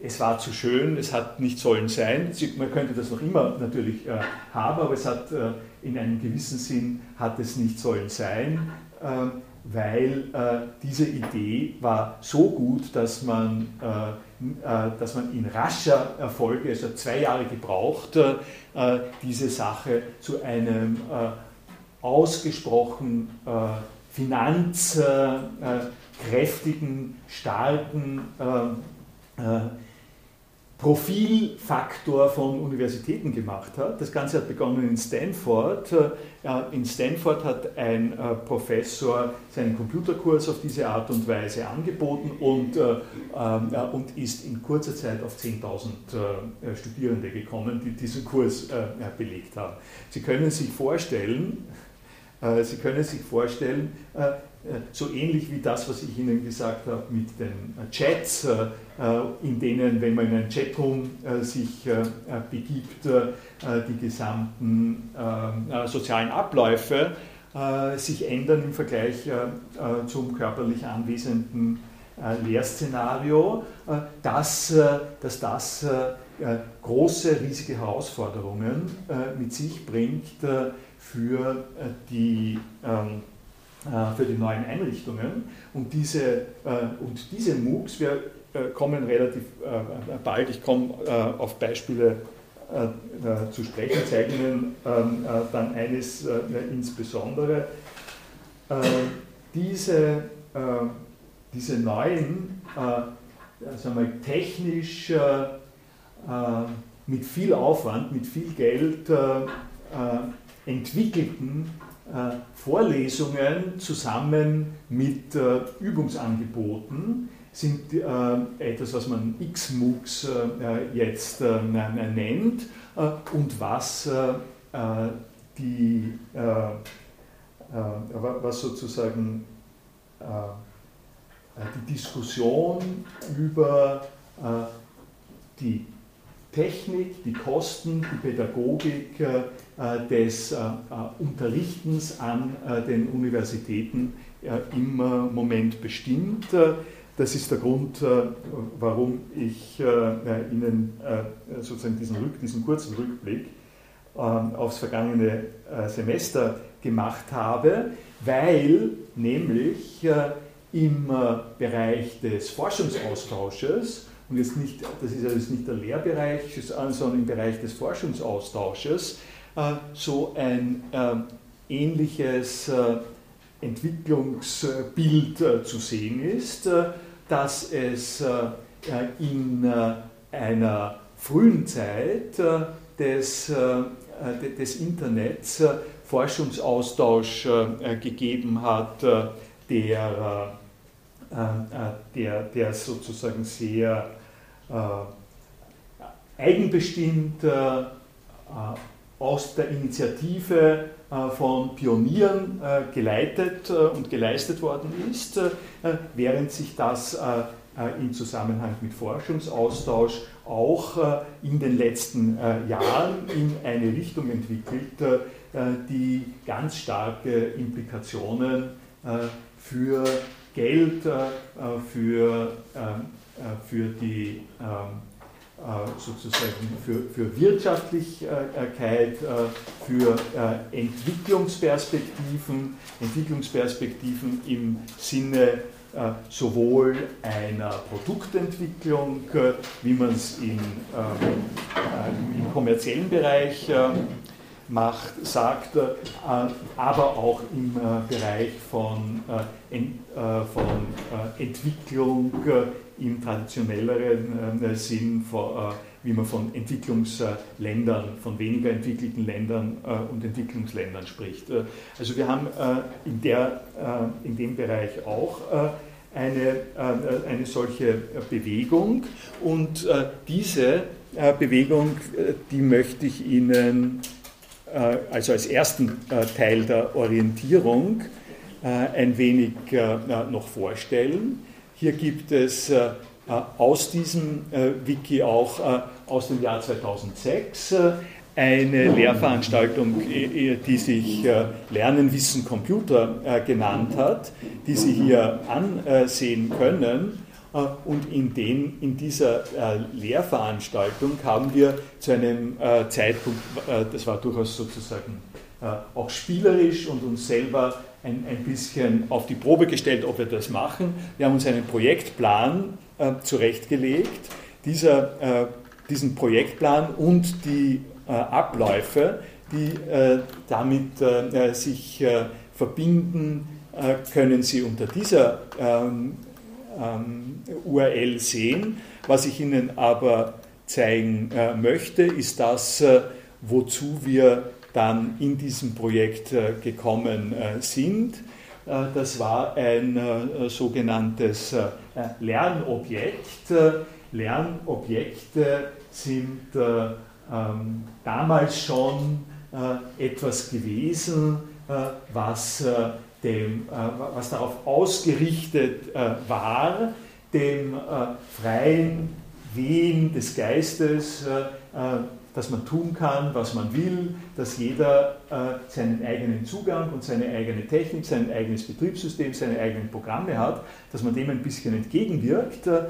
es war zu schön, es hat nicht sollen sein. Man könnte das noch immer natürlich haben, aber es hat in einem gewissen Sinn hat es nicht sollen sein weil äh, diese Idee war so gut, dass man, äh, äh, dass man in rascher Erfolge, also zwei Jahre gebraucht, diese Sache zu einem ausgesprochen finanzkräftigen, starken Profilfaktor von Universitäten gemacht hat. Das Ganze hat begonnen in Stanford. Äh, in Stanford hat ein äh, Professor seinen Computerkurs auf diese Art und Weise angeboten und, äh, und ist in kurzer Zeit auf 10.000 Studierende gekommen, die diesen Kurs belegt haben. Sie können sich vorstellen, Sie können sich vorstellen, so ähnlich wie das, was ich Ihnen gesagt habe mit den Chats, in denen, wenn man in einen Chatroom sich begibt, die gesamten sozialen Abläufe sich ändern im Vergleich zum körperlich anwesenden Lehrszenario, dass, dass das große, riesige Herausforderungen mit sich bringt für die ähm, äh, für die neuen Einrichtungen. Und diese, äh, und diese MOOCs, wir äh, kommen relativ bald, ich komme auf Beispiele zu sprechen, zeigen Ihnen ähm, dann eines insbesondere. Diese, diese neuen, sagen wir, technisch mit viel Aufwand, mit viel Geld entwickelten äh, Vorlesungen zusammen mit äh, Übungsangeboten sind äh, etwas, was man X-MOOCs jetzt nennt und was die was sozusagen die Diskussion über die Technik, die Kosten, die Pädagogik äh, des äh, äh, Unterrichtens an den Universitäten im Moment bestimmt. Das ist der Grund, warum ich Ihnen sozusagen diesen, diesen kurzen Rückblick aufs vergangene Semester gemacht habe, weil nämlich im Bereich des Forschungsaustausches und jetzt nicht, das ist jetzt nicht der Lehrbereich, sondern im Bereich des Forschungsaustausches, äh, so ein äh, ähnliches äh, Entwicklungsbild zu sehen ist, dass es in einer frühen Zeit des, des Internets Forschungsaustausch gegeben hat, der, der, der sozusagen sehr eigenbestimmt aus der Initiative von Pionieren geleitet und geleistet worden ist, während sich das im Zusammenhang mit Forschungsaustausch auch in den letzten Jahren in eine Richtung entwickelt, die ganz starke Implikationen für Geld, für, für die sozusagen für, für Wirtschaftlichkeit, für Entwicklungsperspektiven, Entwicklungsperspektiven im Sinne sowohl einer Produktentwicklung, wie man es im, im kommerziellen Bereich macht, sagt, aber auch im Bereich von, von Entwicklung im traditionelleren Sinn, wie man von Entwicklungsländern, von weniger entwickelten Ländern und Entwicklungsländern spricht. Also wir haben in, der, in dem Bereich auch eine, eine solche Bewegung und diese Bewegung, die möchte ich Ihnen also als ersten Teil der Orientierung ein wenig noch vorstellen. Hier gibt es äh, aus diesem äh, Wiki auch äh, aus dem Jahr 2006 eine Lehrveranstaltung, die sich Lernen, Wissen, Computer genannt hat, die Sie hier ansehen können. Und in, den, in dieser Lehrveranstaltung haben wir zu einem Zeitpunkt, das war durchaus sozusagen auch spielerisch und uns selber ein, ein bisschen auf die Probe gestellt, ob wir das machen. Wir haben uns einen Projektplan äh, zurechtgelegt. Dieser, äh, diesen Projektplan und die äh, Abläufe, die äh, damit äh, sich äh, verbinden, können Sie unter dieser ähm, ähm, URL sehen. Was ich Ihnen aber zeigen möchte, ist das, wozu wir dann in diesem Projekt äh, gekommen äh, sind. Äh, das war ein sogenanntes Lernobjekt. Lernobjekte sind ähm, damals schon etwas gewesen, was, dem, was darauf ausgerichtet war, dem freien Wehen des Geistes dass man tun kann, was man will, dass jeder äh, seinen eigenen Zugang und seine eigene Technik, sein eigenes Betriebssystem, seine eigenen Programme hat, dass man dem ein bisschen entgegenwirkt äh,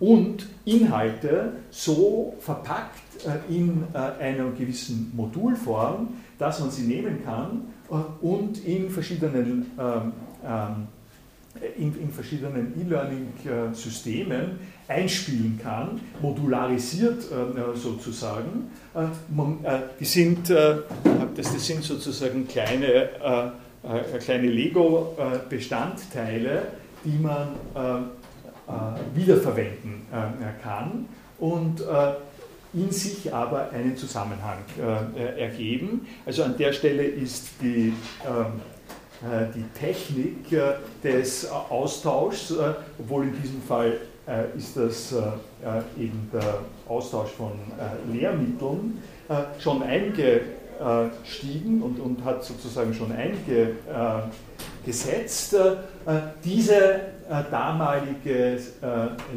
und Inhalte so verpackt äh, in äh, einer gewissen Modulform, dass man sie nehmen kann äh, und in verschiedenen ähm, ähm, in, in, verschiedenen E-Learning-Systemen einspielen kann, modularisiert äh, sozusagen. Äh, man, äh, die sind, das, das, sind sozusagen kleine, kleine Lego-Bestandteile, die man wiederverwenden kann und in sich aber einen Zusammenhang ergeben. Also an der Stelle ist die ähm, die Technik des Austauschs, obwohl in diesem Fall äh, ist das äh, äh, eben der Austausch von Lehrmitteln schon eingestiegen und, und hat sozusagen schon eingesetzt. Diese damalige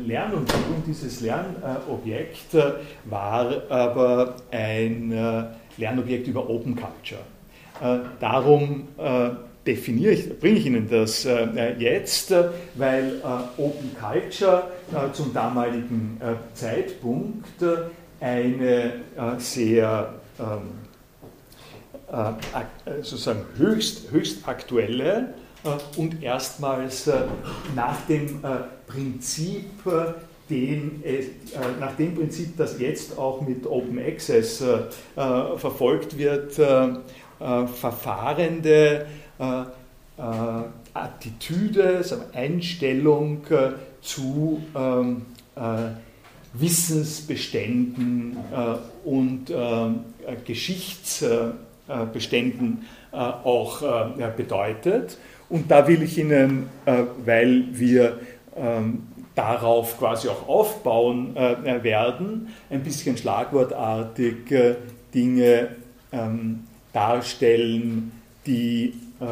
Lernumgebung, dieses Lernobjekt war aber ein Lernobjekt über Open Culture. Darum definiere ich, bringe ich Ihnen das äh, jetzt, weil äh, Open Culture äh, zum damaligen äh, Zeitpunkt eine äh, sehr ähm, äh, sozusagen höchst, höchst aktuelle und erstmals nach dem Prinzip den, nach dem Prinzip, das jetzt auch mit Open Access verfolgt wird, Verfahrende äh, äh, Attitüde, Einstellung äh, zu ähm, Wissensbeständen und Geschichtsbeständen auch bedeutet. Und da will ich Ihnen, weil wir ähm, darauf quasi auch aufbauen werden, ein bisschen schlagwortartig Dinge ähm, darstellen, die äh,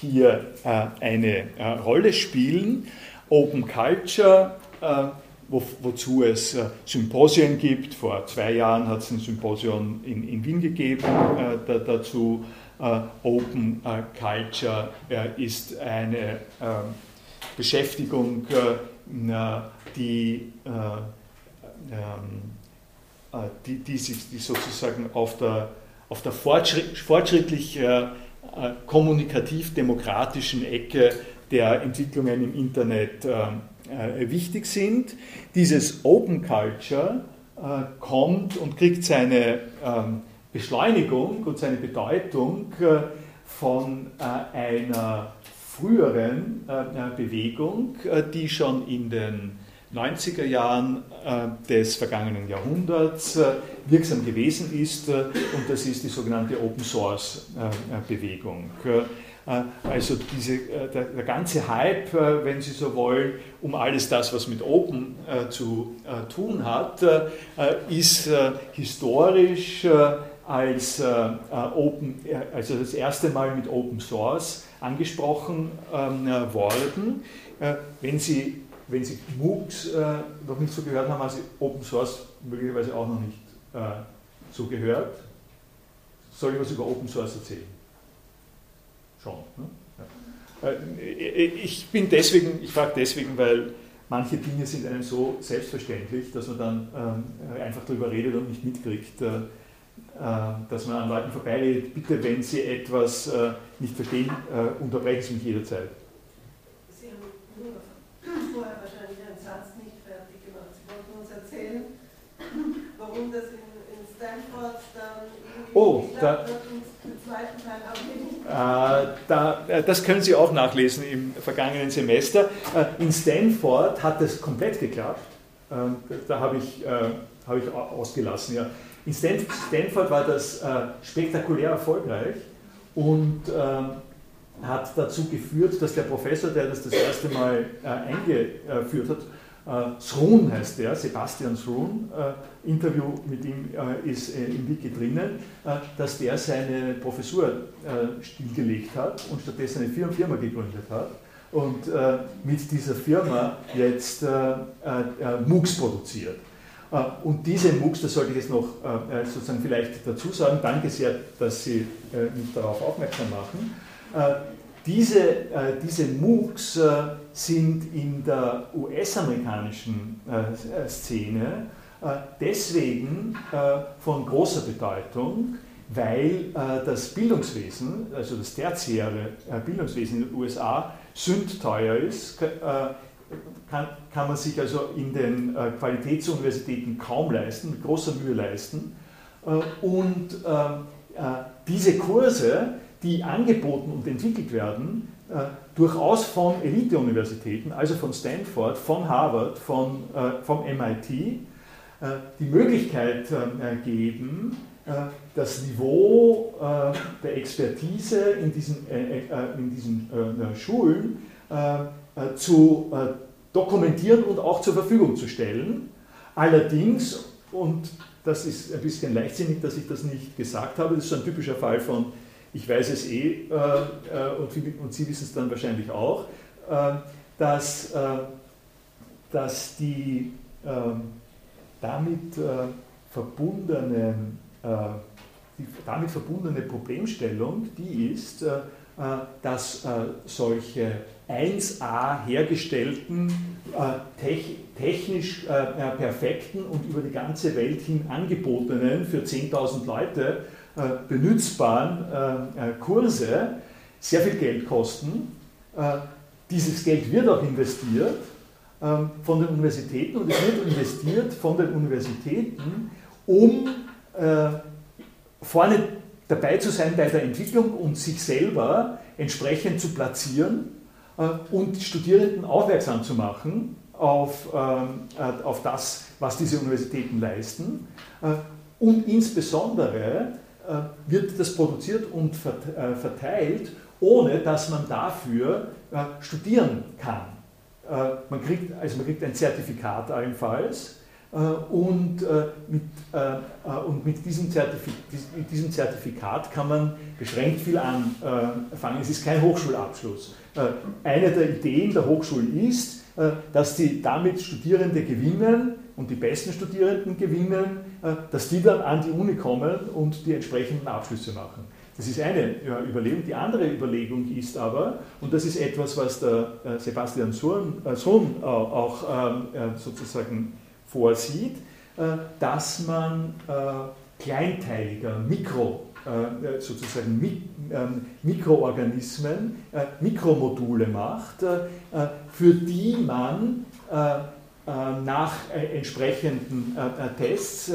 hier äh, eine äh, Rolle spielen. Open Culture, äh, wo, wozu es Symposien gibt. Vor zwei Jahren hat es ein Symposium in, in Wien gegeben da, dazu. Open Culture ist eine ähm, Beschäftigung, die, ähm, die, die sich die sozusagen auf der, auf der fortschritt, fortschrittlich kommunikativ-demokratischen Ecke der Entwicklungen im Internet äh, wichtig sind. Dieses Open Culture äh, kommt und kriegt seine ähm, Beschleunigung und seine Bedeutung äh, von einer früheren Bewegung, die schon in den 90er Jahren des vergangenen Jahrhunderts wirksam gewesen ist und das ist die sogenannte Open Source Bewegung. Äh, also diese, äh, der, der, ganze Hype, äh, wenn Sie so wollen, um alles das, was mit Open zu tun hat, ist historisch als Open, also das erste Mal mit Open Source angesprochen ähm, worden. Wenn Sie, wenn Sie MOOCs noch nicht so gehört haben, haben Sie Open Source möglicherweise auch noch nicht so gehört. Soll ich was über Open Source erzählen? schon. Ne? Äh, ich bin deswegen, ich frage deswegen, weil manche Dinge sind einem so selbstverständlich, dass man dann ähm, einfach darüber redet und nicht mitkriegt, äh, äh, dass man an Leuten vorbeiredet. Bitte, wenn Sie etwas nicht verstehen, unterbrechen Sie mich jederzeit. Vorher wahrscheinlich einen Satz nicht fertig gemacht. Sie wollten uns erzählen, warum das in, in Stanford dann oh, da, wird äh, da, äh, das können Sie auch nachlesen im vergangenen Semester. Äh, in Stanford hat das komplett geklappt. Da habe ich, hab ich ausgelassen. Ja. In Stanford war das spektakulär erfolgreich und hat dazu geführt, dass der Professor, der das das erste Mal eingeführt hat, Uh, Srun heißt der, Sebastian Srun, äh, Interview mit ihm äh, ist äh, im Wiki drinnen, äh, dass der seine Professur äh, stillgelegt hat und stattdessen eine Firma, Firma gegründet hat und mit dieser Firma jetzt MOOCs produziert. Und diese MOOCs, das sollte ich jetzt noch sozusagen vielleicht dazu sagen, danke sehr, dass Sie mich darauf aufmerksam machen. Diese, äh, diese MOOCs äh, sind in der US-amerikanischen äh, Szene äh, deswegen äh, von großer Bedeutung, weil äh, das Bildungswesen, also das tertiäre Bildungswesen in den USA, sündteuer ist, kann, kann man sich also in den Qualitätsuniversitäten kaum leisten, mit großer Mühe leisten. Und diese Kurse die angeboten und entwickelt werden, äh, durchaus von Elite-Universitäten, also von Stanford, von Harvard, von, äh, vom MIT, äh, die Möglichkeit geben, das Niveau der Expertise in diesen, in diesen Schulen zu dokumentieren und auch zur Verfügung zu stellen. Allerdings, und das ist ein bisschen leichtsinnig, dass ich das nicht gesagt habe, das ist so ein typischer Fall von ich weiß es eh äh, äh, und, und, Sie wissen es dann wahrscheinlich auch, äh, dass, dass die ähm, damit verbundenen äh, die damit verbundene Problemstellung, die ist, dass solche 1a hergestellten, technisch perfekten und über die ganze Welt hin angebotenen für 10.000 Leute benützbaren äh, äh, Kurse sehr viel Geld kosten. Dieses Geld wird auch investiert ähm, von den Universitäten und es wird investiert von den Universitäten, um vorne dabei zu sein bei der Entwicklung und sich selber entsprechend zu platzieren und Studierenden aufmerksam zu machen auf, ähm, auf das, was diese Universitäten leisten und insbesondere äh, wird das produziert und äh, verteilt, ohne dass man dafür äh, studieren kann. Man kriegt, also man kriegt ein Zertifikat allenfalls und, mit, und mit, diesem mit diesem Zertifikat kann man beschränkt viel anfangen. Es ist kein Hochschulabschluss. Eine der Ideen der Hochschulen ist, dass die damit Studierende gewinnen und die besten Studierenden gewinnen, dass die dann an die Uni kommen und die entsprechenden Abschlüsse machen. Das ist eine Überlegung. Die andere Überlegung ist aber, und das ist etwas, was der äh, Sebastian Sohn äh, auch ähm, äh, sozusagen vorsieht, dass man kleinteiliger, mikro, sozusagen ähm, Mikroorganismen, Mikromodule macht, für die man nach entsprechenden Tests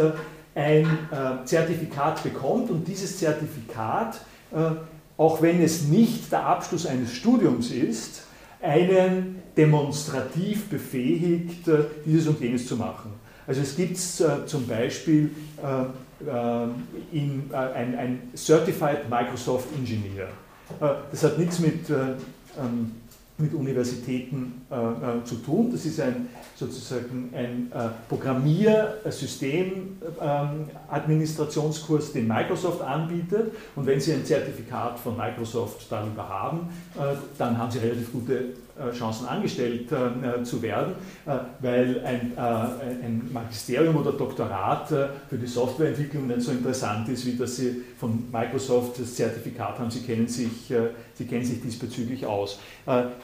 ein äh, Zertifikat bekommt und dieses Zertifikat, äh, auch wenn es nicht der Abschluss eines Studiums ist, einen demonstrativ befähigt, äh, dieses und jenes zu machen. Also es gibt äh, zum Beispiel äh, äh, in, ein, ein, Certified Microsoft Engineer. das hat nichts mit ähm, mit Universitäten äh, äh, zu tun. Das ist ein, sozusagen ein äh, Programmiersystemadministrationskurs, den Microsoft anbietet. Und wenn Sie ein Zertifikat von Microsoft darüber haben, äh, dann haben Sie relativ gute äh, Chancen angestellt äh, zu werden, äh, weil ein, ein, Magisterium oder Doktorat für die Softwareentwicklung nicht so interessant ist, wie dass Sie von Microsoft das Zertifikat haben, Sie kennen sich, Sie kennen sich diesbezüglich aus.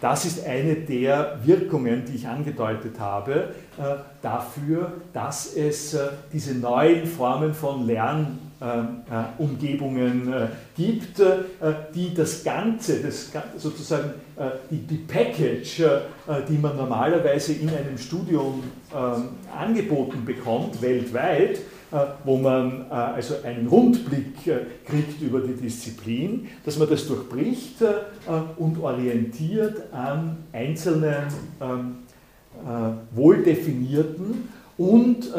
Das ist eine der Wirkungen, die ich angedeutet habe, dafür, dass es diese neuen Formen von Lern Umgebungen gibt, die das Ganze, das, sozusagen die, die Package, die man normalerweise in einem Studium angeboten bekommt, weltweit, wo man also einen Rundblick kriegt über die Disziplin, dass man das durchbricht und orientiert an einzelnen wohl definierten und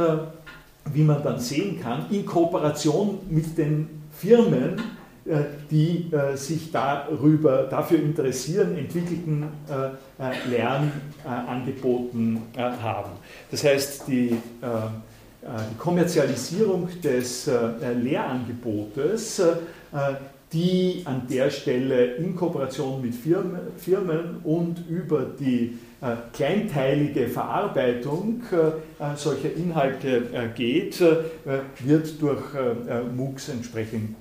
wie man dann sehen kann, in Kooperation mit den Firmen, äh, die äh, sich darüber, dafür interessieren, entwickelten äh, Lernangeboten haben. Das heißt, die, die Kommerzialisierung des Lehrangebotes, die an der Stelle in Kooperation mit Firmen und über die äh, kleinteilige Verarbeitung äh, solcher Inhalte äh, geht, wird durch MOOCs entsprechend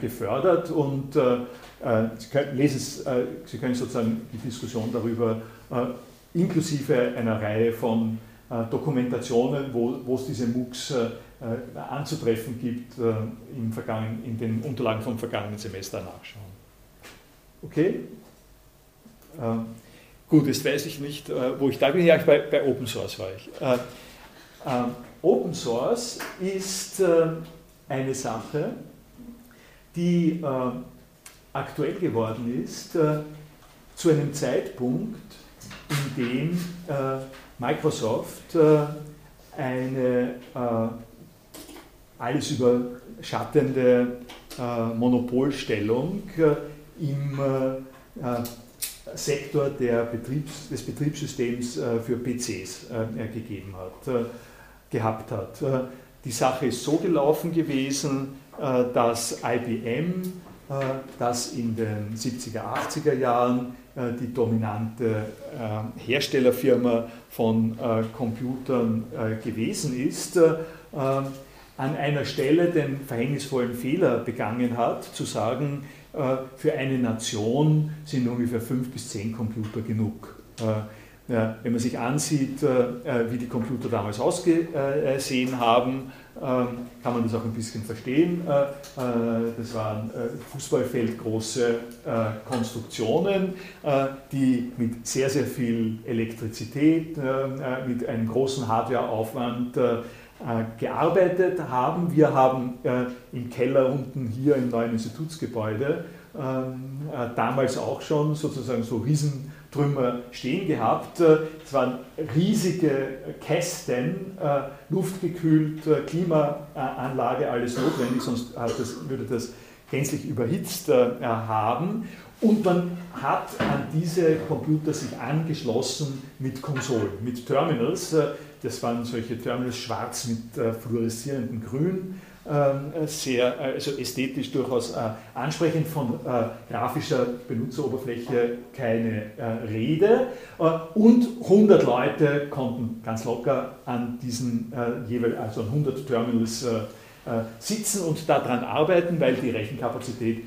gefördert. Und Sie können sozusagen die Diskussion darüber inklusive einer Reihe von Dokumentationen, wo, es diese MOOCs anzutreffen gibt, im in den Unterlagen vom vergangenen Semester nachschauen. Okay? Gut, jetzt weiß ich nicht, äh, wo ich da bin. Ja, bei, bei Open Source war ich. Äh, äh, Open Source ist äh, eine Sache, die äh, aktuell geworden ist äh, zu einem Zeitpunkt, in dem Microsoft eine alles überschattende Monopolstellung im Sektor Betriebs, des Betriebssystems äh, für PCs äh, gegeben hat, äh, gehabt hat. Die Sache ist so gelaufen gewesen, dass IBM, das in den 70er, 80er Jahren die dominante Herstellerfirma von Computern gewesen ist, an einer Stelle den verhängnisvollen Fehler begangen hat, zu sagen, äh, für eine Nation sind ungefähr fünf bis zehn Computer genug. Äh, wenn man sich ansieht, äh, wie die Computer damals ausgesehen haben, kann man das auch ein bisschen verstehen. Das waren Fußballfeldgroße Konstruktionen, die mit sehr, sehr viel Elektrizität, mit einem großen Hardwareaufwand äh, gearbeitet haben. Wir haben äh, im Keller unten hier im neuen Institutsgebäude ähm, äh, damals auch schon sozusagen so Riesentrümmer stehen gehabt. Es waren riesige Kästen, luftgekühlt, Klimaanlage, alles notwendig, sonst würde das gänzlich überhitzt haben. Und man hat an diese Computer sich angeschlossen mit Konsolen, mit Terminals, das waren solche Terminals schwarz mit äh, fluoreszierendem Grün, sehr, also ästhetisch durchaus äh, ansprechend, von äh, grafischer Benutzeroberfläche keine Rede. und 100 Leute konnten ganz locker an diesen jeweils, also an 100 Terminals sitzen und daran arbeiten, weil die Rechenkapazität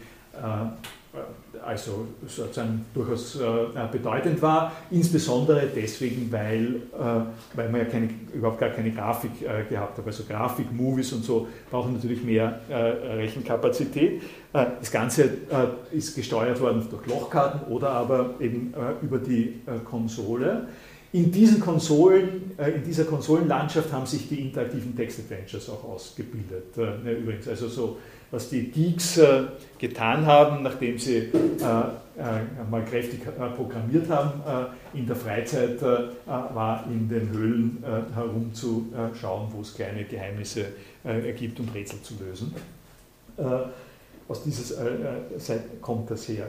also sozusagen durchaus äh, bedeutend war, insbesondere deswegen, weil, äh, weil man ja keine, überhaupt gar keine Grafik äh, gehabt hat. Also Grafik, Movies und so brauchen natürlich mehr äh, Rechenkapazität. Äh, das Ganze äh, ist gesteuert worden durch Lochkarten oder aber eben über die Konsole. In diesen Konsolen, in dieser Konsolenlandschaft haben sich die interaktiven Text-Adventures auch ausgebildet. Ne, übrigens, also so was die Geeks äh, getan haben, nachdem sie äh, äh, mal kräftig programmiert haben in der Freizeit, war in den Höhlen herumzuschauen, wo es kleine Geheimnisse gibt und Rätsel zu lösen. aus dieser Seite kommt das her.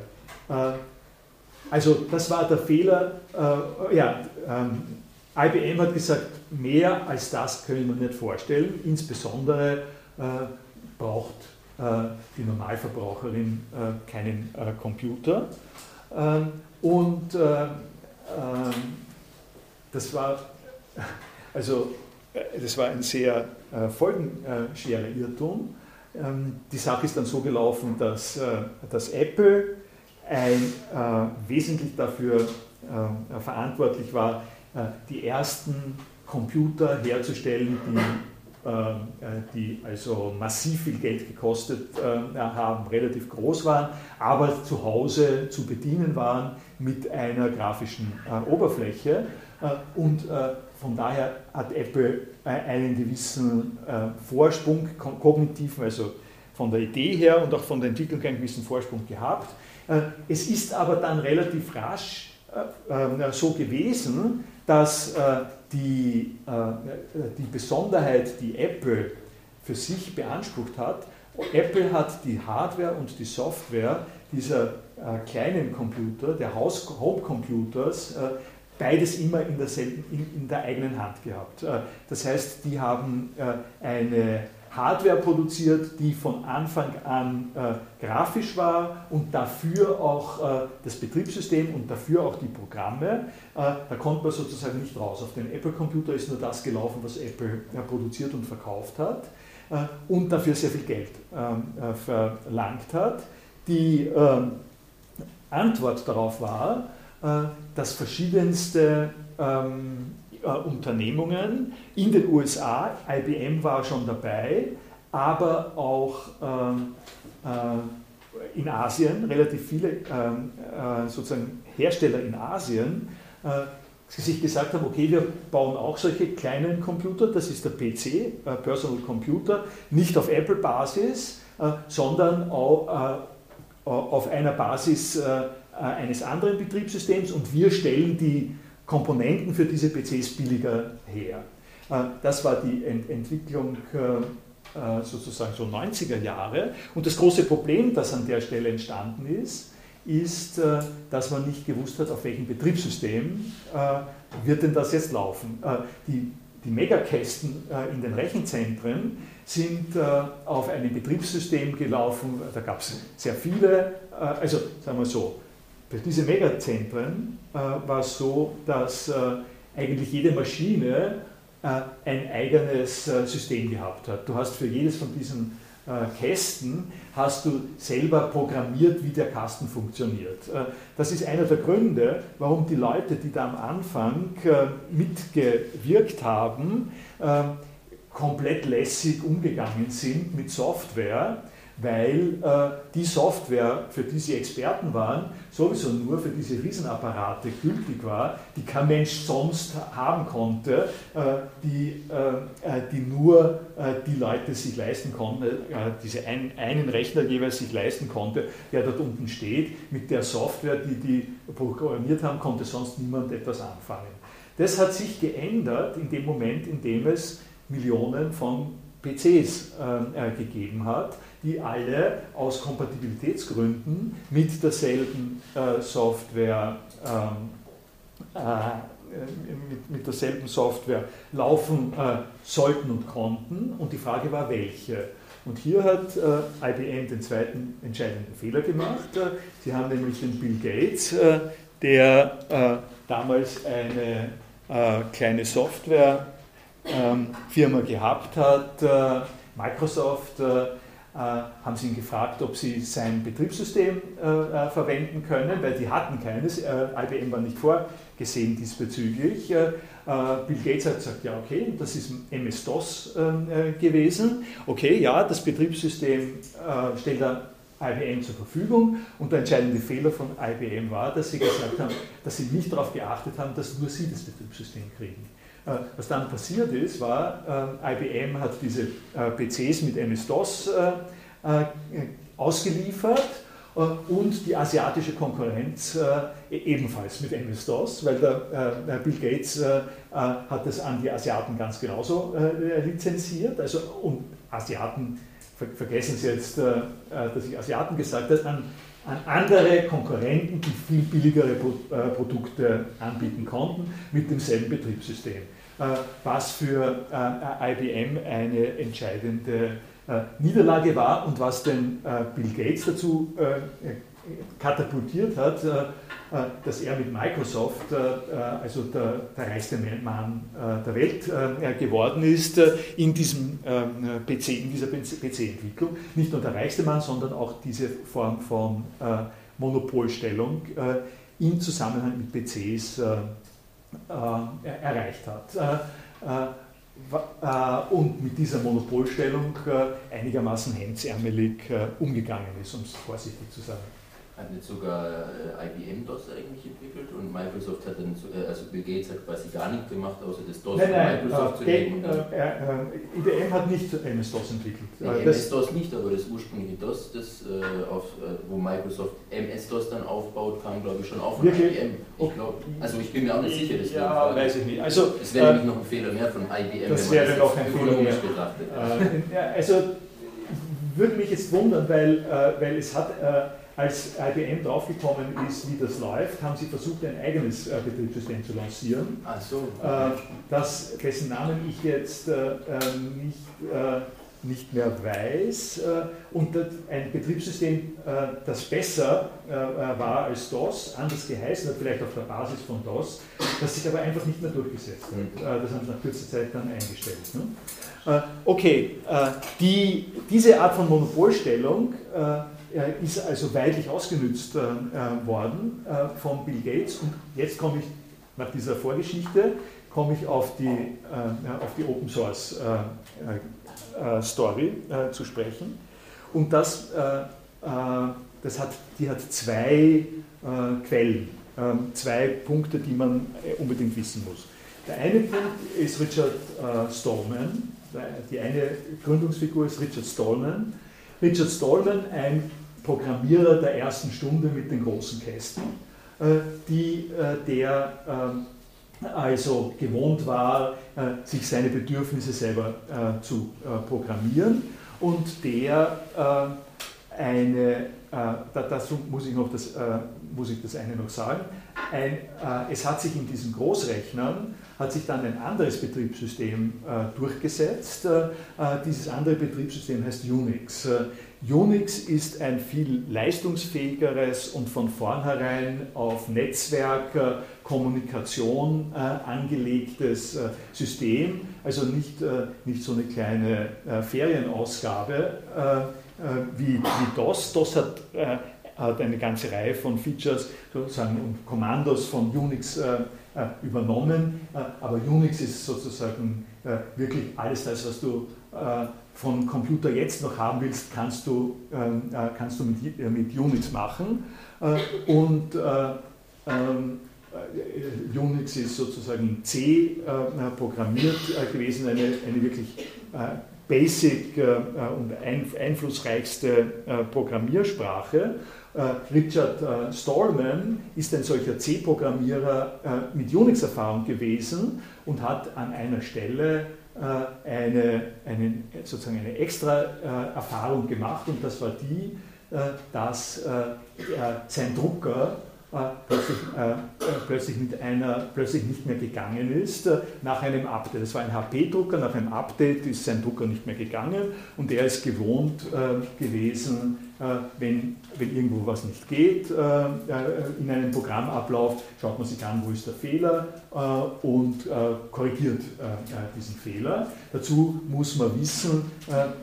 Also das war der Fehler. ja, ähm, IBM hat gesagt, mehr als das können wir nicht vorstellen. Insbesondere braucht äh, die Normalverbraucherin äh, keinen äh, Computer. Ähm, und ähm, das war, also, das war ein sehr folgenschwerer Irrtum. Ähm, die Sache ist dann so gelaufen, dass, dass Apple ein, wesentlich dafür verantwortlich war, die ersten Computer herzustellen, die äh, die also massiv viel Geld gekostet äh, haben, relativ groß waren, aber zu Hause zu bedienen waren mit einer grafischen äh, Oberfläche. Und von daher hat Apple einen gewissen Vorsprung, kognitiven, also von der Idee her und auch von der Entwicklung einen gewissen Vorsprung gehabt. Es ist aber dann relativ rasch so gewesen, dass die, äh, die Besonderheit, die Apple für sich beansprucht hat. Apple hat die Hardware und die Software dieser äh, kleinen Computer, der Home-Computers, äh, beides immer in, derselben, in, in, der eigenen Hand gehabt. Äh, das heißt, die haben äh, eine Hardware produziert, die von Anfang an äh, grafisch war und dafür auch äh, das Betriebssystem und dafür auch die Programme. Äh, da konnte man sozusagen nicht raus. Auf den Apple-Computer ist nur das gelaufen, was Apple produziert und verkauft hat äh, und dafür sehr viel Geld ähm, äh, verlangt hat. Die ähm, Antwort darauf war, äh, dass verschiedenste ähm, äh, Unternehmungen. In den USA, IBM war schon dabei, aber auch äh, äh, in Asien, relativ viele ähm, äh, sozusagen Hersteller in Asien, äh, sich gesagt haben, okay, wir bauen auch solche kleinen Computer, das ist der PC, äh, Personal Computer, nicht auf Apple-Basis, sondern auch, auf einer Basis eines anderen Betriebssystems und wir stellen die Komponenten für diese PCs billiger her. Äh, das war die Entwicklung äh, äh, sozusagen so 90er Jahre. Und das große Problem, das an der Stelle entstanden ist, ist, dass man nicht gewusst hat, auf welchem Betriebssystem wird denn das jetzt laufen. Die, die Megakästen in den Rechenzentren sind auf einem Betriebssystem gelaufen, da gab es sehr viele, also sagen wir so, für diese Megazentren äh, war es so, dass äh, eigentlich jede Maschine äh, ein eigenes äh, System gehabt hat. Du hast für jedes von diesen äh, Kästen hast du selber programmiert, wie der Kasten funktioniert. Das ist einer der Gründe, warum die Leute, die da am Anfang mitgewirkt haben, komplett lässig umgegangen sind mit Software weil äh, die Software, für die sie Experten waren, sowieso nur für diese Riesenapparate gültig war, die kein Mensch sonst haben konnte, äh, die, äh, äh die nur äh, die Leute sich leisten konnten, äh, diese ein, einen Rechner jeweils sich leisten konnte, der dort unten steht. Mit der Software, die die programmiert haben, konnte sonst niemand etwas anfangen. Das hat sich geändert in dem Moment, in dem es Millionen von PCs gegeben hat die alle aus Kompatibilitätsgründen mit derselben äh, Software ähm, äh, mit, mit, derselben Software laufen äh, sollten und konnten. Und die Frage war, welche. Und hier hat äh, IBM den zweiten entscheidenden Fehler gemacht. sie haben nämlich den Bill Gates, der damals eine kleine Softwarefirma ähm, gehabt hat, Microsoft, äh, haben sie ihn gefragt, ob sie sein Betriebssystem äh, äh, verwenden können, weil die hatten keines. IBM war nicht vorgesehen diesbezüglich. Bill Gates hat gesagt, ja okay, das ist MS-DOS gewesen. Okay, ja, das Betriebssystem stellt er IBM zur Verfügung und der entscheidende Fehler von IBM war, dass sie gesagt haben, dass sie nicht darauf geachtet haben, dass nur sie das Betriebssystem kriegen. Äh, was dann passiert ist, war, äh, IBM hat diese äh, PCs mit MS-DOS ausgeliefert und die asiatische Konkurrenz e-, ebenfalls mit MS-DOS, weil der Bill Gates hat das an die Asiaten ganz genauso lizenziert. Also, und Asiaten, vergessen Sie jetzt, dass ich Asiaten gesagt habe, an an andere Konkurrenten, die viel billigere äh, Produkte anbieten konnten, mit demselben Betriebssystem. Äh, was für äh, IBM eine entscheidende Niederlage war und was den Bill Gates dazu katapultiert hat, dass er mit Microsoft, also der, der reichste Mann der Welt geworden ist, in, diesem PC, in dieser PC-Entwicklung. Nicht nur der reichste Mann, sondern auch diese Form von Monopolstellung im Zusammenhang mit PCs erreicht hat und mit dieser Monopolstellung einigermaßen hemdsärmelig umgegangen ist, um es vorsichtig zu sagen. Hat nicht sogar äh, IBM DOS eigentlich entwickelt und Microsoft hat dann, äh, also Bill Gates hat quasi gar nichts gemacht, außer das DOS nein, nein, von Microsoft äh, zu nehmen. Äh, IBM hat nicht MS-DOS entwickelt. Nee, MS-DOS nicht, aber das ursprüngliche DOS, das, äh, auf, wo Microsoft MS-DOS dann aufbaut, kam glaube ich schon auch von Wirklich? IBM. Ich glaub, also ich bin mir auch nicht sicher, deswegen ja, weiß ich nicht. Also, es wäre nämlich noch ein Fehler mehr von IBM, das wenn man wäre noch ein Fehler mehr. betrachtet. also würde mich jetzt wundern, weil, weil es hat als IBM draufgekommen ist, wie das läuft, haben sie versucht, ein eigenes äh, Betriebssystem zu lancieren, Ach so. äh, das, dessen Namen ich jetzt äh, ähm, nicht, äh, nicht mehr weiß. Äh, und ein Betriebssystem, äh, das besser war als DOS, anders geheißen hat, vielleicht auf der Basis von DOS, das sich aber einfach nicht mehr durchgesetzt hat. Mhm. das haben sie nach kurzer Zeit dann eingestellt. Ne? okay, die, diese Art von Monopolstellung ist also weitlich ausgenutzt äh, äh, worden äh, von Bill Gates. Und jetzt komme ich nach dieser Vorgeschichte komme ich auf die, auf die Open Source Story zu sprechen. Und das, das hat, die hat zwei Quellen, ähm, zwei Punkte, die man unbedingt wissen muss. Der eine Punkt ist Richard Stallman, die eine Gründungsfigur ist Richard Stallman. Richard Stallman, ein Programmierer der ersten Stunde mit den großen Kästen, äh, die, äh, der ähm, also gewohnt war, äh, sich seine Bedürfnisse selber zu programmieren und der eine, dazu muss ich noch das, muss ich das eine noch sagen, ein, es hat sich in diesen Großrechnern hat sich dann ein anderes Betriebssystem durchgesetzt. dieses andere Betriebssystem heißt Unix. Unix ist ein viel leistungsfähigeres und von vornherein auf Netzwerkkommunikation äh, angelegtes äh, System, also nicht, äh, nicht so eine kleine äh, Ferienausgabe äh, äh, wie, wie DOS. DOS hat, hat eine ganze Reihe von Features sozusagen und Kommandos von Unix übernommen, aber Unix ist sozusagen wirklich alles das, was du von Computer jetzt noch haben willst, kannst du, ähm, äh, kannst du mit, äh, mit Unix machen. Äh, und äh, ähm, äh, Unix ist sozusagen C äh, programmiert gewesen, eine, eine wirklich basic und einflussreichste Programmiersprache. Richard Stallman ist ein solcher C-Programmierer mit Unix-Erfahrung gewesen und hat an einer Stelle eine, eine, sozusagen eine extra äh, Erfahrung gemacht und das war die, äh, dass sein Drucker plötzlich, plötzlich, mit einer, plötzlich nicht mehr gegangen ist nach einem Update. Das war ein HP-Drucker, nach einem Update ist sein Drucker nicht mehr gegangen und er ist gewohnt gewesen, wenn, wenn irgendwo was nicht geht in einem Programmablauf, schaut man sich an, wo ist der Fehler und korrigiert diesen Fehler. Dazu muss man wissen,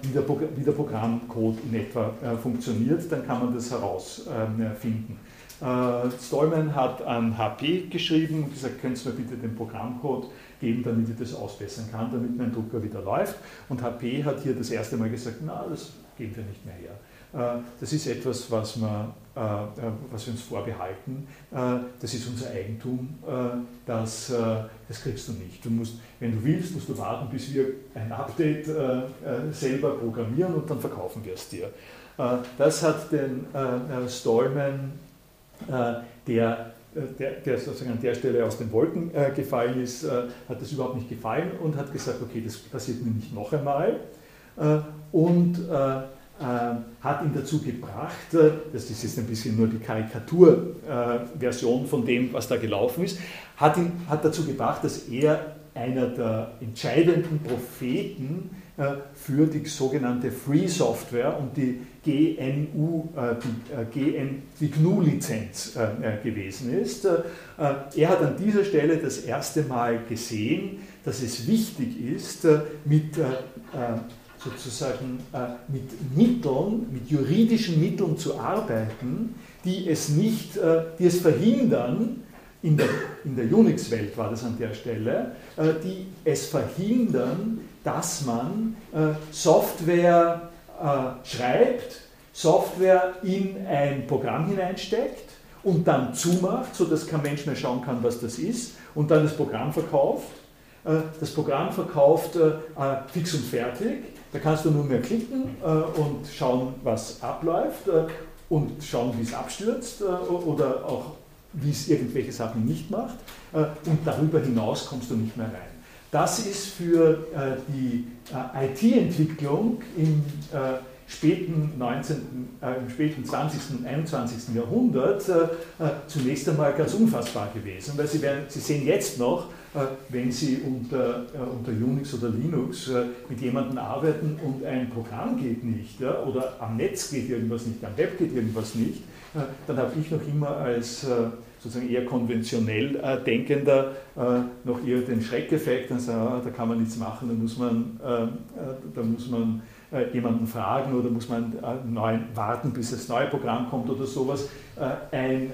wie der, wie der Programmcode in etwa funktioniert, dann kann man das herausfinden. Stallman hat an HP geschrieben und gesagt, könnt ihr mir bitte den Programmcode geben, damit ich das ausbessern kann, damit mein Drucker wieder läuft. Und HP hat hier das erste Mal gesagt, na, das geben wir nicht mehr her. Äh, das ist etwas, was wir, äh, äh, was wir uns vorbehalten. Das ist unser Eigentum. Das, das kriegst du nicht. Du musst, wenn du willst, musst du warten, bis wir ein Update selber programmieren und dann verkaufen wir es dir. Das hat den Stallman, der der, der, sozusagen an der Stelle aus den Wolken gefallen ist, hat das überhaupt nicht gefallen und hat gesagt, okay, das passiert mir nicht noch einmal. Und hat ihn dazu gebracht, äh, das ist jetzt ein bisschen nur die Karikaturversion von dem, was da gelaufen ist, hat ihn hat dazu gebracht, dass er einer der entscheidenden Propheten äh, für die sogenannte Free Software und die GNU, die, GN, die GNU-Lizenz gewesen ist. Er hat an dieser Stelle das erste Mal gesehen, dass es wichtig ist, mit sozusagen äh, mit Mitteln, mit juridischen Mitteln zu arbeiten, die es nicht, äh, die es verhindern, in der, in der Unix-Welt war das an der Stelle, äh, die es verhindern, dass man äh, Software äh, schreibt, Software in ein Programm hineinsteckt und dann zumacht, sodass kein Mensch mehr schauen kann, was das ist, und dann das Programm verkauft. Äh, das Programm verkauft fix und fertig da kannst du nur mehr klicken äh, und schauen, was abläuft äh, und schauen, wie es abstürzt äh, oder auch, wie es irgendwelche Sachen nicht macht. Und darüber hinaus kommst du nicht mehr rein. Das ist für die IT-Entwicklung im späten 19., im späten 20. und 21. Jahrhundert zunächst einmal ganz unfassbar gewesen, weil Sie, werden, Sie sehen jetzt noch, wenn Sie unter, äh, unter Unix oder Linux äh, mit jemandem arbeiten und ein Programm geht nicht ja, oder am Netz geht irgendwas nicht, am Web geht irgendwas nicht, dann habe ich noch immer als sozusagen eher konventionell denkender noch eher den Schreckeffekt, dann sagen, ah, da kann man nichts machen, da muss man, da muss man äh, jemanden fragen oder muss man äh, neu warten, bis das neue Programm kommt oder sowas. Äh, ein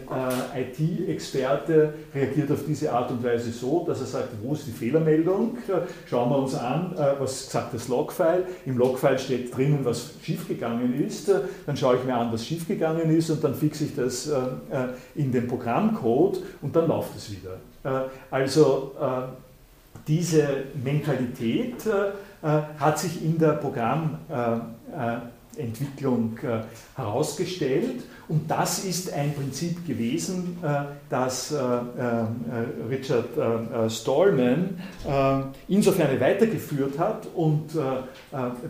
IT-Experte reagiert auf diese Art und Weise so, dass er sagt, wo ist die Fehlermeldung? Schauen wir uns an, was sagt das Logfile. Im Logfile steht drinnen, was schiefgegangen ist. Dann schaue ich mir an, was schiefgegangen ist und dann fixe ich das in den Programmcode und dann läuft es wieder. Also diese Mentalität äh, hat sich in der Programmentwicklung äh, herausgestellt. Und das ist ein Prinzip gewesen, äh, das Richard Stallman insofern weitergeführt hat und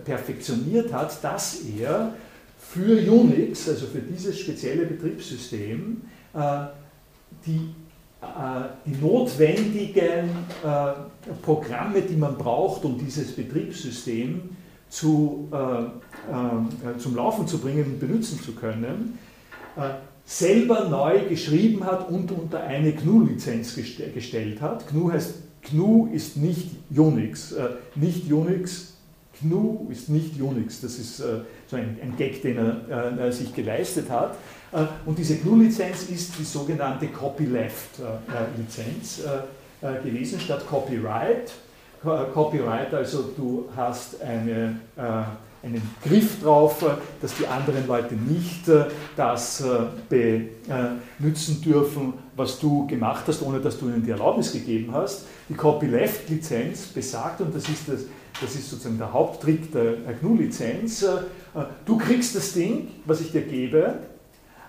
perfektioniert hat, dass er für Unix, also für dieses spezielle Betriebssystem, die äh, die notwendigen äh, Programme, die man braucht, um dieses Betriebssystem zu, äh, zum Laufen zu bringen und benutzen zu können, selber neu geschrieben hat und unter eine GNU-Lizenz gestellt hat. GNU heißt, GNU ist nicht Unix. Nicht Unix, GNU ist nicht Unix. Das ist so ein, Gag, den er sich geleistet hat. Äh, und diese GNU-Lizenz ist die sogenannte Copyleft-Lizenz äh, äh, gewesen statt Copyright. Copyright, also du hast eine, einen Griff drauf, dass die anderen Leute nicht das benutzen dürfen, was du gemacht hast, ohne dass du ihnen die Erlaubnis gegeben hast. Die Copyleft-Lizenz besagt, und das ist, das, das ist sozusagen der Haupttrick der GNU-Lizenz, du kriegst das Ding, was ich dir gebe,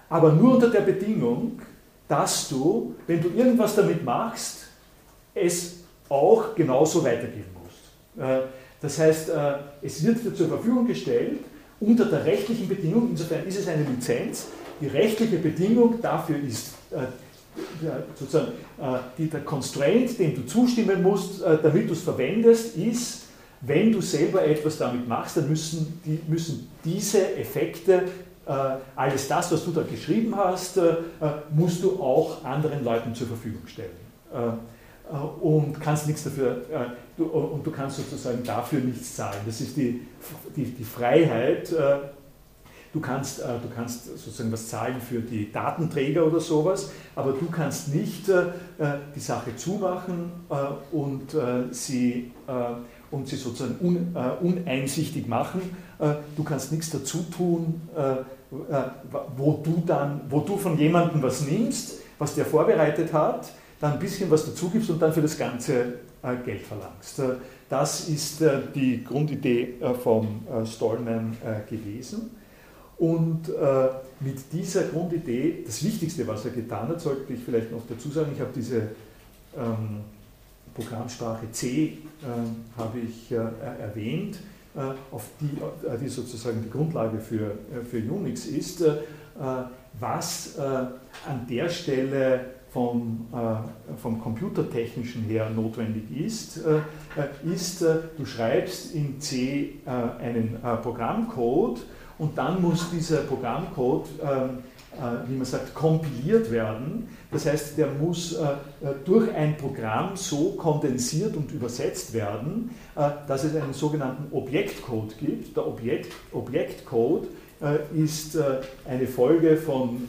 aber nur unter der Bedingung, dass du, wenn du irgendwas damit machst, es auch genauso weitergeben musst. Äh, das heißt, äh, es wird dir zur Verfügung gestellt unter der rechtlichen Bedingung, insofern ist es eine Lizenz, die rechtliche Bedingung dafür ist, äh, sozusagen die, der Constraint, dem du zustimmen musst, damit du es verwendest, ist, wenn du selber etwas damit machst, dann müssen, die, müssen diese Effekte, alles das, was du da geschrieben hast, äh, musst du auch anderen Leuten zur Verfügung stellen. Äh, und kannst nichts dafür, du, und du kannst sozusagen dafür nichts zahlen. Das ist die, die, die Freiheit. Du kannst, du kannst sozusagen was zahlen für die Datenträger oder sowas, aber du kannst nicht die Sache zumachen und sie und sie sozusagen un, äh, uneinsichtig machen. Äh, du kannst nichts dazu tun, äh, äh, wo, du dann, wo du von jemandem was nimmst, was der vorbereitet hat, dann ein bisschen was dazu gibst und dann für das Ganze Geld verlangst. Das ist die Grundidee von Stallman gewesen. Und mit dieser Grundidee, das Wichtigste, was er getan hat, sollte ich vielleicht noch dazu sagen, ich habe diese ähm, Programmsprache C habe ich äh, erwähnt, äh, die, äh, die sozusagen die Grundlage für, äh, für Unix ist. Äh, was an der Stelle vom, vom computertechnischen her notwendig ist, ist, du schreibst in C einen Programmcode und dann muss dieser Programmcode ähm, äh, wie man sagt, kompiliert werden. Das heißt, der muss äh, äh, durch ein Programm so kondensiert und übersetzt werden, dass es einen sogenannten Objektcode gibt. Der Objekt, Objektcode ist eine Folge von,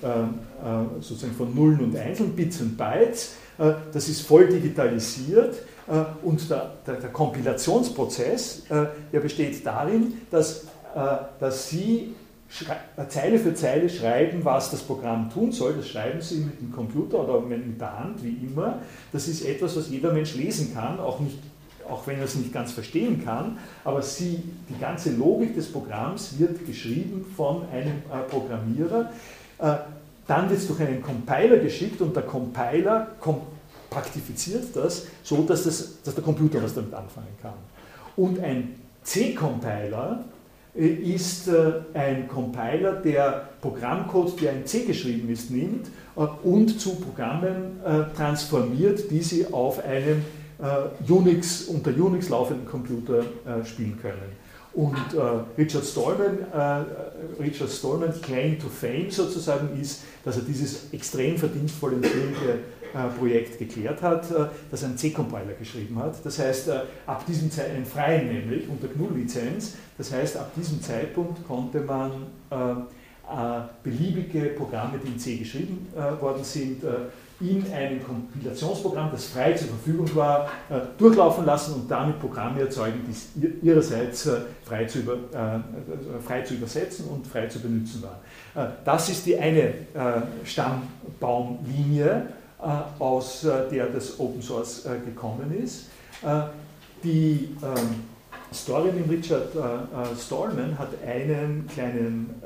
sozusagen von Nullen und Einsen, Bits und Bytes. Das ist voll digitalisiert und der, der, der Kompilationsprozess, der besteht darin, dass, dass Sie Zeile für Zeile schreiben, was das Programm tun soll. Das schreiben Sie mit dem Computer oder mit der Hand, wie immer. Das ist etwas, was jeder Mensch lesen kann, auch, nicht, auch wenn er es nicht ganz verstehen kann. Aber Sie, die ganze Logik des Programms wird geschrieben von einem äh, Programmierer. Äh, dann wird es durch einen Compiler geschickt und der Compiler kompaktifiziert das, so dass, das, dass der Computer was damit anfangen kann. Und ein C-Compiler ist äh, ein Compiler, der Programmcode, der in C geschrieben ist, nimmt äh, und zu Programmen transformiert, die sie auf einem Unix, unter Unix laufenden Computer spielen können. Und Richard Stallman, Richard Stallman's Claim to Fame sozusagen ist, dass er dieses extrem verdienstvolle und schwierige äh, Projekt geklärt hat, äh, das ein C-Compiler geschrieben hat. Das heißt, äh, ab diesem Zeitpunkt, einen freien nämlich, unter GNU-Lizenz, das heißt, ab diesem Zeitpunkt konnte man beliebige Programme, die in C geschrieben worden sind, in einem Kompilationsprogramm, das frei zur Verfügung war, durchlaufen lassen und damit Programme erzeugen, die ihrerseits frei zu, über, frei zu übersetzen und frei zu benutzen waren. Das ist die eine Stammbaumlinie äh, aus äh, der das Open Source äh, gekommen ist. Die ähm, Story mit Richard Stallman hat einen kleinen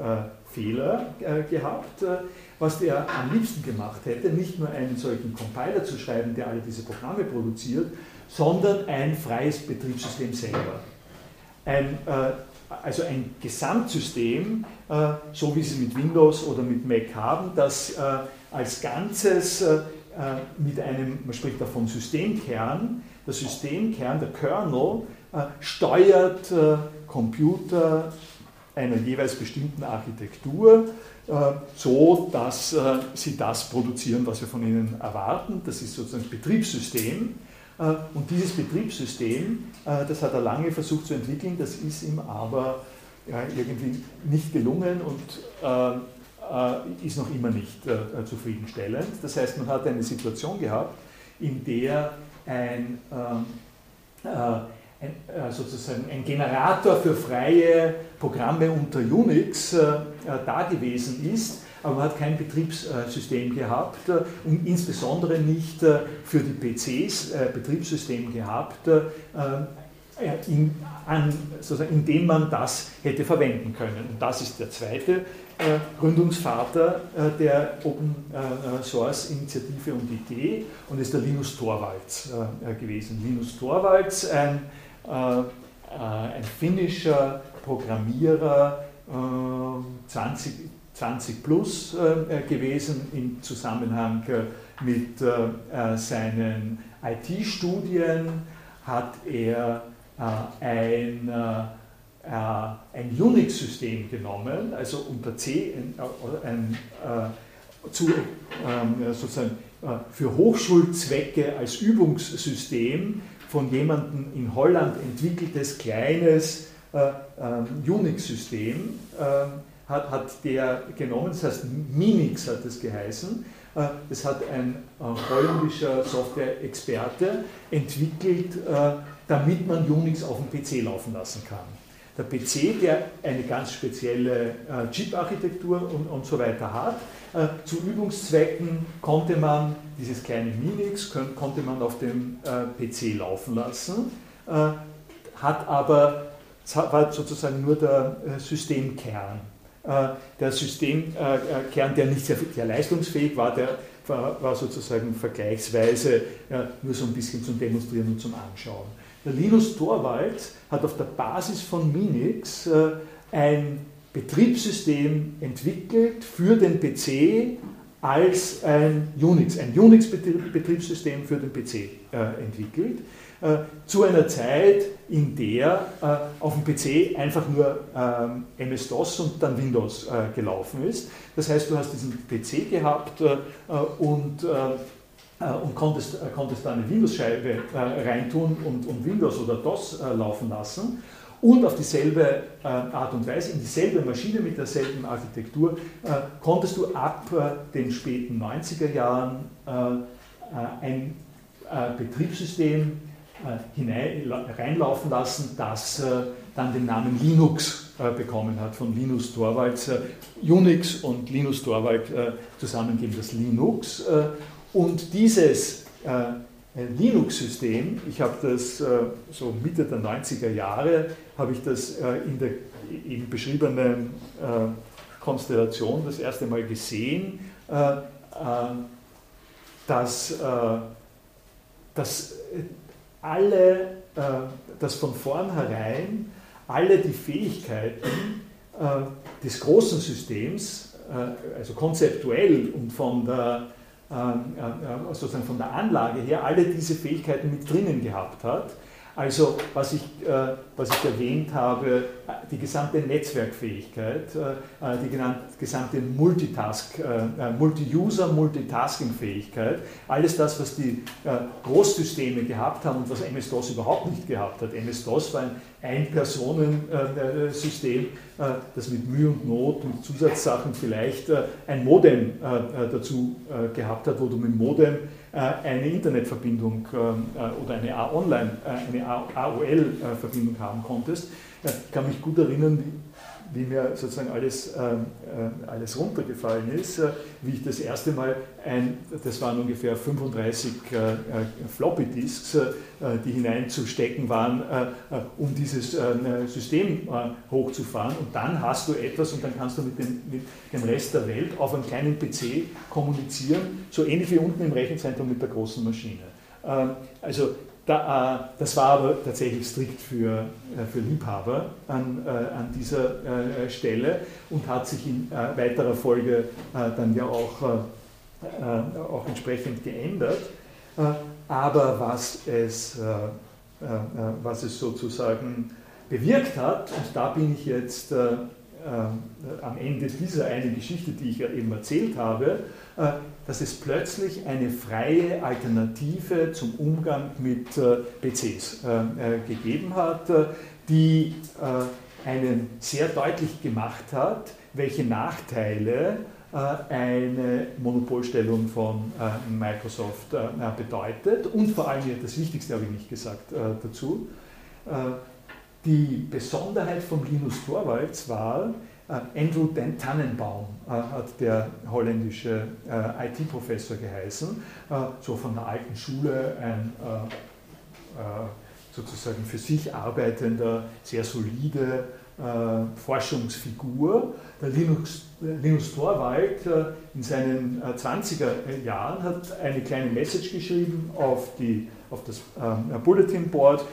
Fehler gehabt, was der am liebsten gemacht hätte, nicht nur einen solchen Compiler zu schreiben, der alle diese Programme produziert, sondern ein freies Betriebssystem selber. Ein, also ein Gesamtsystem, so wie Sie mit Windows oder mit Mac haben, das als Ganzes äh, mit einem, man spricht da vom Systemkern, der Systemkern, der Kernel, äh, steuert äh, Computer einer jeweils bestimmten Architektur, so dass sie das produzieren, was wir von ihnen erwarten. Das ist sozusagen das Betriebssystem. Und dieses Betriebssystem, das hat er lange versucht zu entwickeln, das ist ihm aber irgendwie nicht gelungen und äh, ist noch immer nicht äh, zufriedenstellend. Das heißt, man hat eine Situation gehabt, in der ein, ähm, äh, ein, sozusagen ein Generator für freie Programme unter Unix da gewesen ist, aber man hat kein Betriebssystem gehabt und insbesondere nicht für die PCs Betriebssystem gehabt, in, an, in dem man das hätte verwenden können. Und das ist der zweite äh, Gründungsvater äh, der Open äh, Source Initiative und Idee und ist der Linus Torvalds gewesen. Linus Torvalds, ein, ein finnischer Programmierer, 20, 20 plus gewesen im Zusammenhang mit seinen IT-Studien hat er ein, ein Unix-System genommen, also unter C ein, ein, zu, ähm, sozusagen für Hochschulzwecke als Übungssystem von jemandem in Holland entwickeltes kleines äh, äh, Unix-System äh, hat, hat der genommen, das heißt Minix hat es geheißen. Äh, das hat ein äh, holländischer Software-Experte entwickelt, äh, damit man Unix auf dem PC laufen lassen kann. Der PC, der eine ganz spezielle Chip-Architektur und, und so weiter hat, äh, zu Übungszwecken konnte man dieses kleine Minix konnte man auf dem äh, PC laufen lassen, äh, hat aber war sozusagen nur der Systemkern. Der Systemkern, der nicht sehr, sehr leistungsfähig war, der war sozusagen vergleichsweise nur so ein bisschen zum Demonstrieren und zum Anschauen. Der Linus Torvalds hat auf der Basis von Minix ein Betriebssystem entwickelt für den PC als ein Unix, ein Unix-Betriebssystem für den PC äh, entwickelt, äh, zu einer Zeit, in der äh, auf dem PC einfach nur ähm, MS-DOS und dann Windows äh, gelaufen ist. Das heißt, du hast diesen PC gehabt äh, und äh, und konntest, konntest da eine Windows-Scheibe reintun und, und Windows oder DOS laufen lassen und auf dieselbe äh, Art und Weise, in dieselbe Maschine mit derselben Architektur, äh, konntest du ab äh, den späten 90er Jahren ein Betriebssystem hinein, reinlaufen lassen, das dann den Namen Linux bekommen hat, von Linus Torvalds. Unix und Linus Torvald zusammen geben das Linux. Und dieses Linux-System, ich habe das so Mitte der 90er Jahre habe ich das äh, in der eben beschriebenen äh, Konstellation das erste Mal gesehen, äh, dass, dass alle, dass von vornherein alle die Fähigkeiten des großen Systems, also konzeptuell und von der, sozusagen von der Anlage her, alle diese Fähigkeiten mit drinnen gehabt hat also was ich, äh, was ich erwähnt habe, die gesamte Netzwerkfähigkeit, äh, die gesamte Multitask, äh, Multi-User, Multitasking-Fähigkeit, alles das, was die Großsysteme gehabt haben und was MS-DOS überhaupt nicht gehabt hat. MS-DOS war ein Ein-Personen-System, das mit Mühe und Not, mit Zusatzsachen vielleicht ein Modem dazu gehabt hat, wo du mit Modem äh, eine Internetverbindung ähm, äh, oder eine A-Online, äh, eine AOL-Verbindung haben konntest. Ich kann mich gut erinnern, wie mir sozusagen alles, ähm, alles runtergefallen ist, wie ich das erste Mal ein, das waren ungefähr 35 Floppy Disks, die hineinzustecken waren, um dieses System hochzufahren. Und dann hast du etwas und dann kannst du mit dem, mit dem Rest der Welt auf einem kleinen PC kommunizieren, so ähnlich wie unten im Rechenzentrum mit der großen Maschine. Ähm, also da, äh, das war aber tatsächlich strikt für, äh, für Liebhaber an, äh, an dieser Stelle und hat sich in weiterer Folge dann ja auch, auch entsprechend geändert. aber was es, was es sozusagen bewirkt hat, und da bin ich jetzt am Ende dieser einen Geschichte, die ich ja eben erzählt habe, dass es plötzlich eine freie Alternative zum Umgang mit äh, PCs äh, äh, gegeben hat, die einen sehr deutlich gemacht hat, welche Nachteile eine Monopolstellung von Microsoft bedeutet. Und vor allem, das Wichtigste habe ich nicht gesagt dazu, die Besonderheit von Linus Torvalds war, Andrew Tannenbaum äh, hat der holländische äh, IT-Professor geheißen, so von der alten Schule, ein sozusagen für sich arbeitender, sehr solide Forschungsfigur. Der Linus, Linus Torvald in seinen 20er Jahren hat eine kleine Message geschrieben auf die auf das Bulletin Board.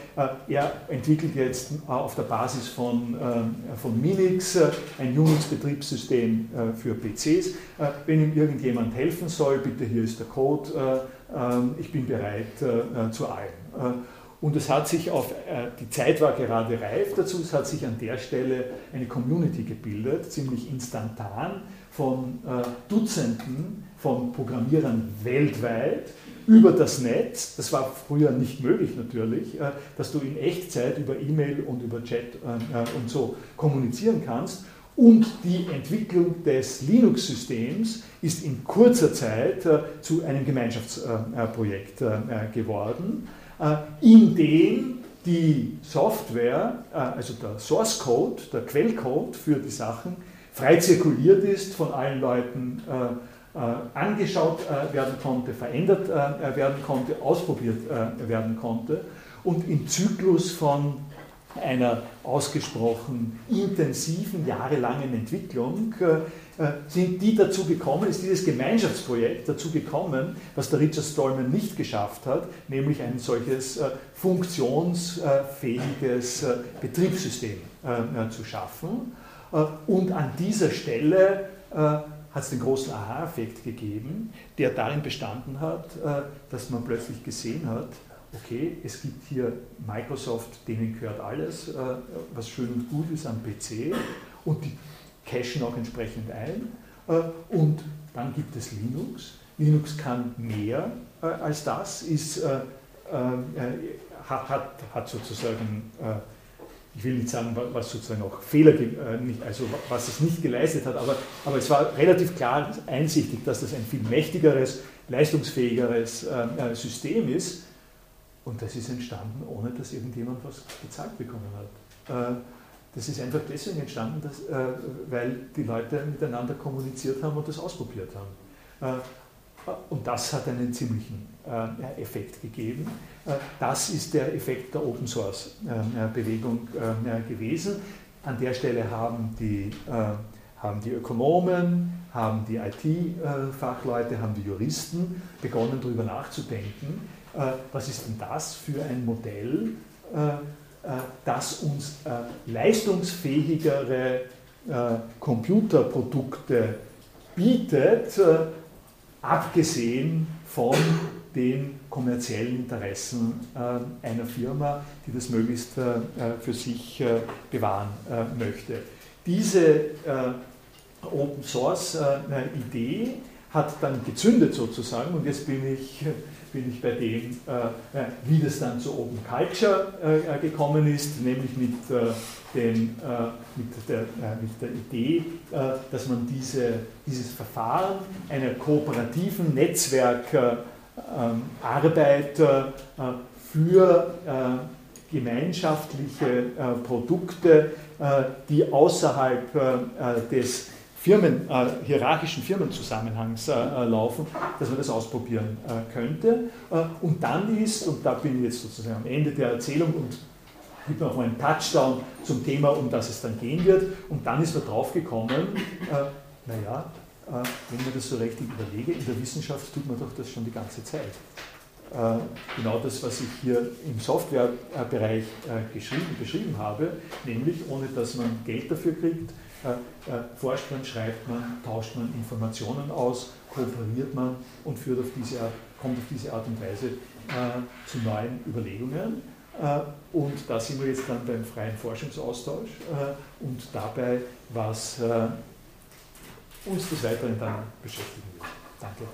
er entwickelt jetzt auf der Basis von, von Minix ein Unix-Betriebssystem für PCs. wenn ihm irgendjemand helfen soll, bitte hier ist der Code, ich bin bereit zu allem. Und es hat sich auf, die Zeit war gerade reif dazu, es hat sich an der Stelle eine Community gebildet, ziemlich instantan, von Dutzenden von Programmierern weltweit über das Netz, das war früher nicht möglich natürlich, äh, dass du in Echtzeit über E-Mail und über Chat äh, und so kommunizieren kannst. Und die Entwicklung des Linux-Systems ist in kurzer Zeit äh, zu einem Gemeinschaftsprojekt geworden, in dem die Software, also der Source Code, der Quellcode für die Sachen, frei zirkuliert ist, von allen Leuten äh, angeschaut äh, werden konnte, verändert äh, werden konnte, ausprobiert werden konnte und im Zyklus von einer ausgesprochen intensiven, jahrelangen Entwicklung sind die dazu gekommen, ist dieses Gemeinschaftsprojekt dazu gekommen, was der Richard Stallman nicht geschafft hat, nämlich ein solches funktionsfähiges Betriebssystem zu schaffen. Und an dieser Stelle hat es den großen Aha-Effekt gegeben, der darin bestanden hat, äh, dass man plötzlich gesehen hat, okay, es gibt hier Microsoft, denen gehört alles, äh, was schön und gut ist am PC und die cachen auch entsprechend ein. Äh, und dann gibt es Linux. Linux kann mehr als das, ist, hat, sozusagen ich will nicht sagen, was sozusagen auch Fehler, äh, also was es nicht geleistet hat, aber, aber es war relativ klar einsichtig, dass das ein viel mächtigeres, leistungsfähigeres äh, System ist. Und das ist entstanden, ohne dass irgendjemand was gezahlt bekommen hat. Äh, das ist einfach deswegen entstanden, dass, weil die Leute miteinander kommuniziert haben und das ausprobiert haben. Und das hat einen ziemlichen Effekt gegeben. Äh, das ist der Effekt der Open Source äh, äh, Bewegung gewesen. An der Stelle haben die, haben die Ökonomen, haben die IT-Fachleute, haben die Juristen begonnen darüber nachzudenken, was ist denn das für ein Modell, das uns leistungsfähigere Computerprodukte bietet, abgesehen von den kommerziellen Interessen äh, einer Firma, die das möglichst äh, für sich äh, bewahren möchte. Diese Open Source Idee hat dann gezündet sozusagen und jetzt bin ich, bin ich bei dem, wie das dann zu Open Culture gekommen ist, nämlich mit, den, mit, der, mit der Idee, dass man diese, dieses Verfahren einer kooperativen Netzwerk ähm, Arbeit äh, für äh, gemeinschaftliche äh, Produkte, die außerhalb des Firmen, hierarchischen Firmenzusammenhangs laufen, dass man das ausprobieren könnte. und dann ist, und da bin ich jetzt sozusagen am Ende der Erzählung und gibt noch mal einen Touchdown zum Thema, um das es dann gehen wird. Und dann ist man drauf gekommen, äh, naja, äh, wenn man das so richtig überlege, in der Wissenschaft tut man doch das schon die ganze Zeit. Äh, genau das, was ich hier im Softwarebereich äh, geschrieben, beschrieben habe, nämlich ohne dass man Geld dafür kriegt, forscht man, schreibt man, tauscht man Informationen aus, kooperiert man und führt auf diese Art, kommt auf diese Art und Weise zu neuen Überlegungen. Und da sind wir jetzt dann beim freien Forschungsaustausch und dabei, was uns des Weiteren dann beschäftigen wird. Danke.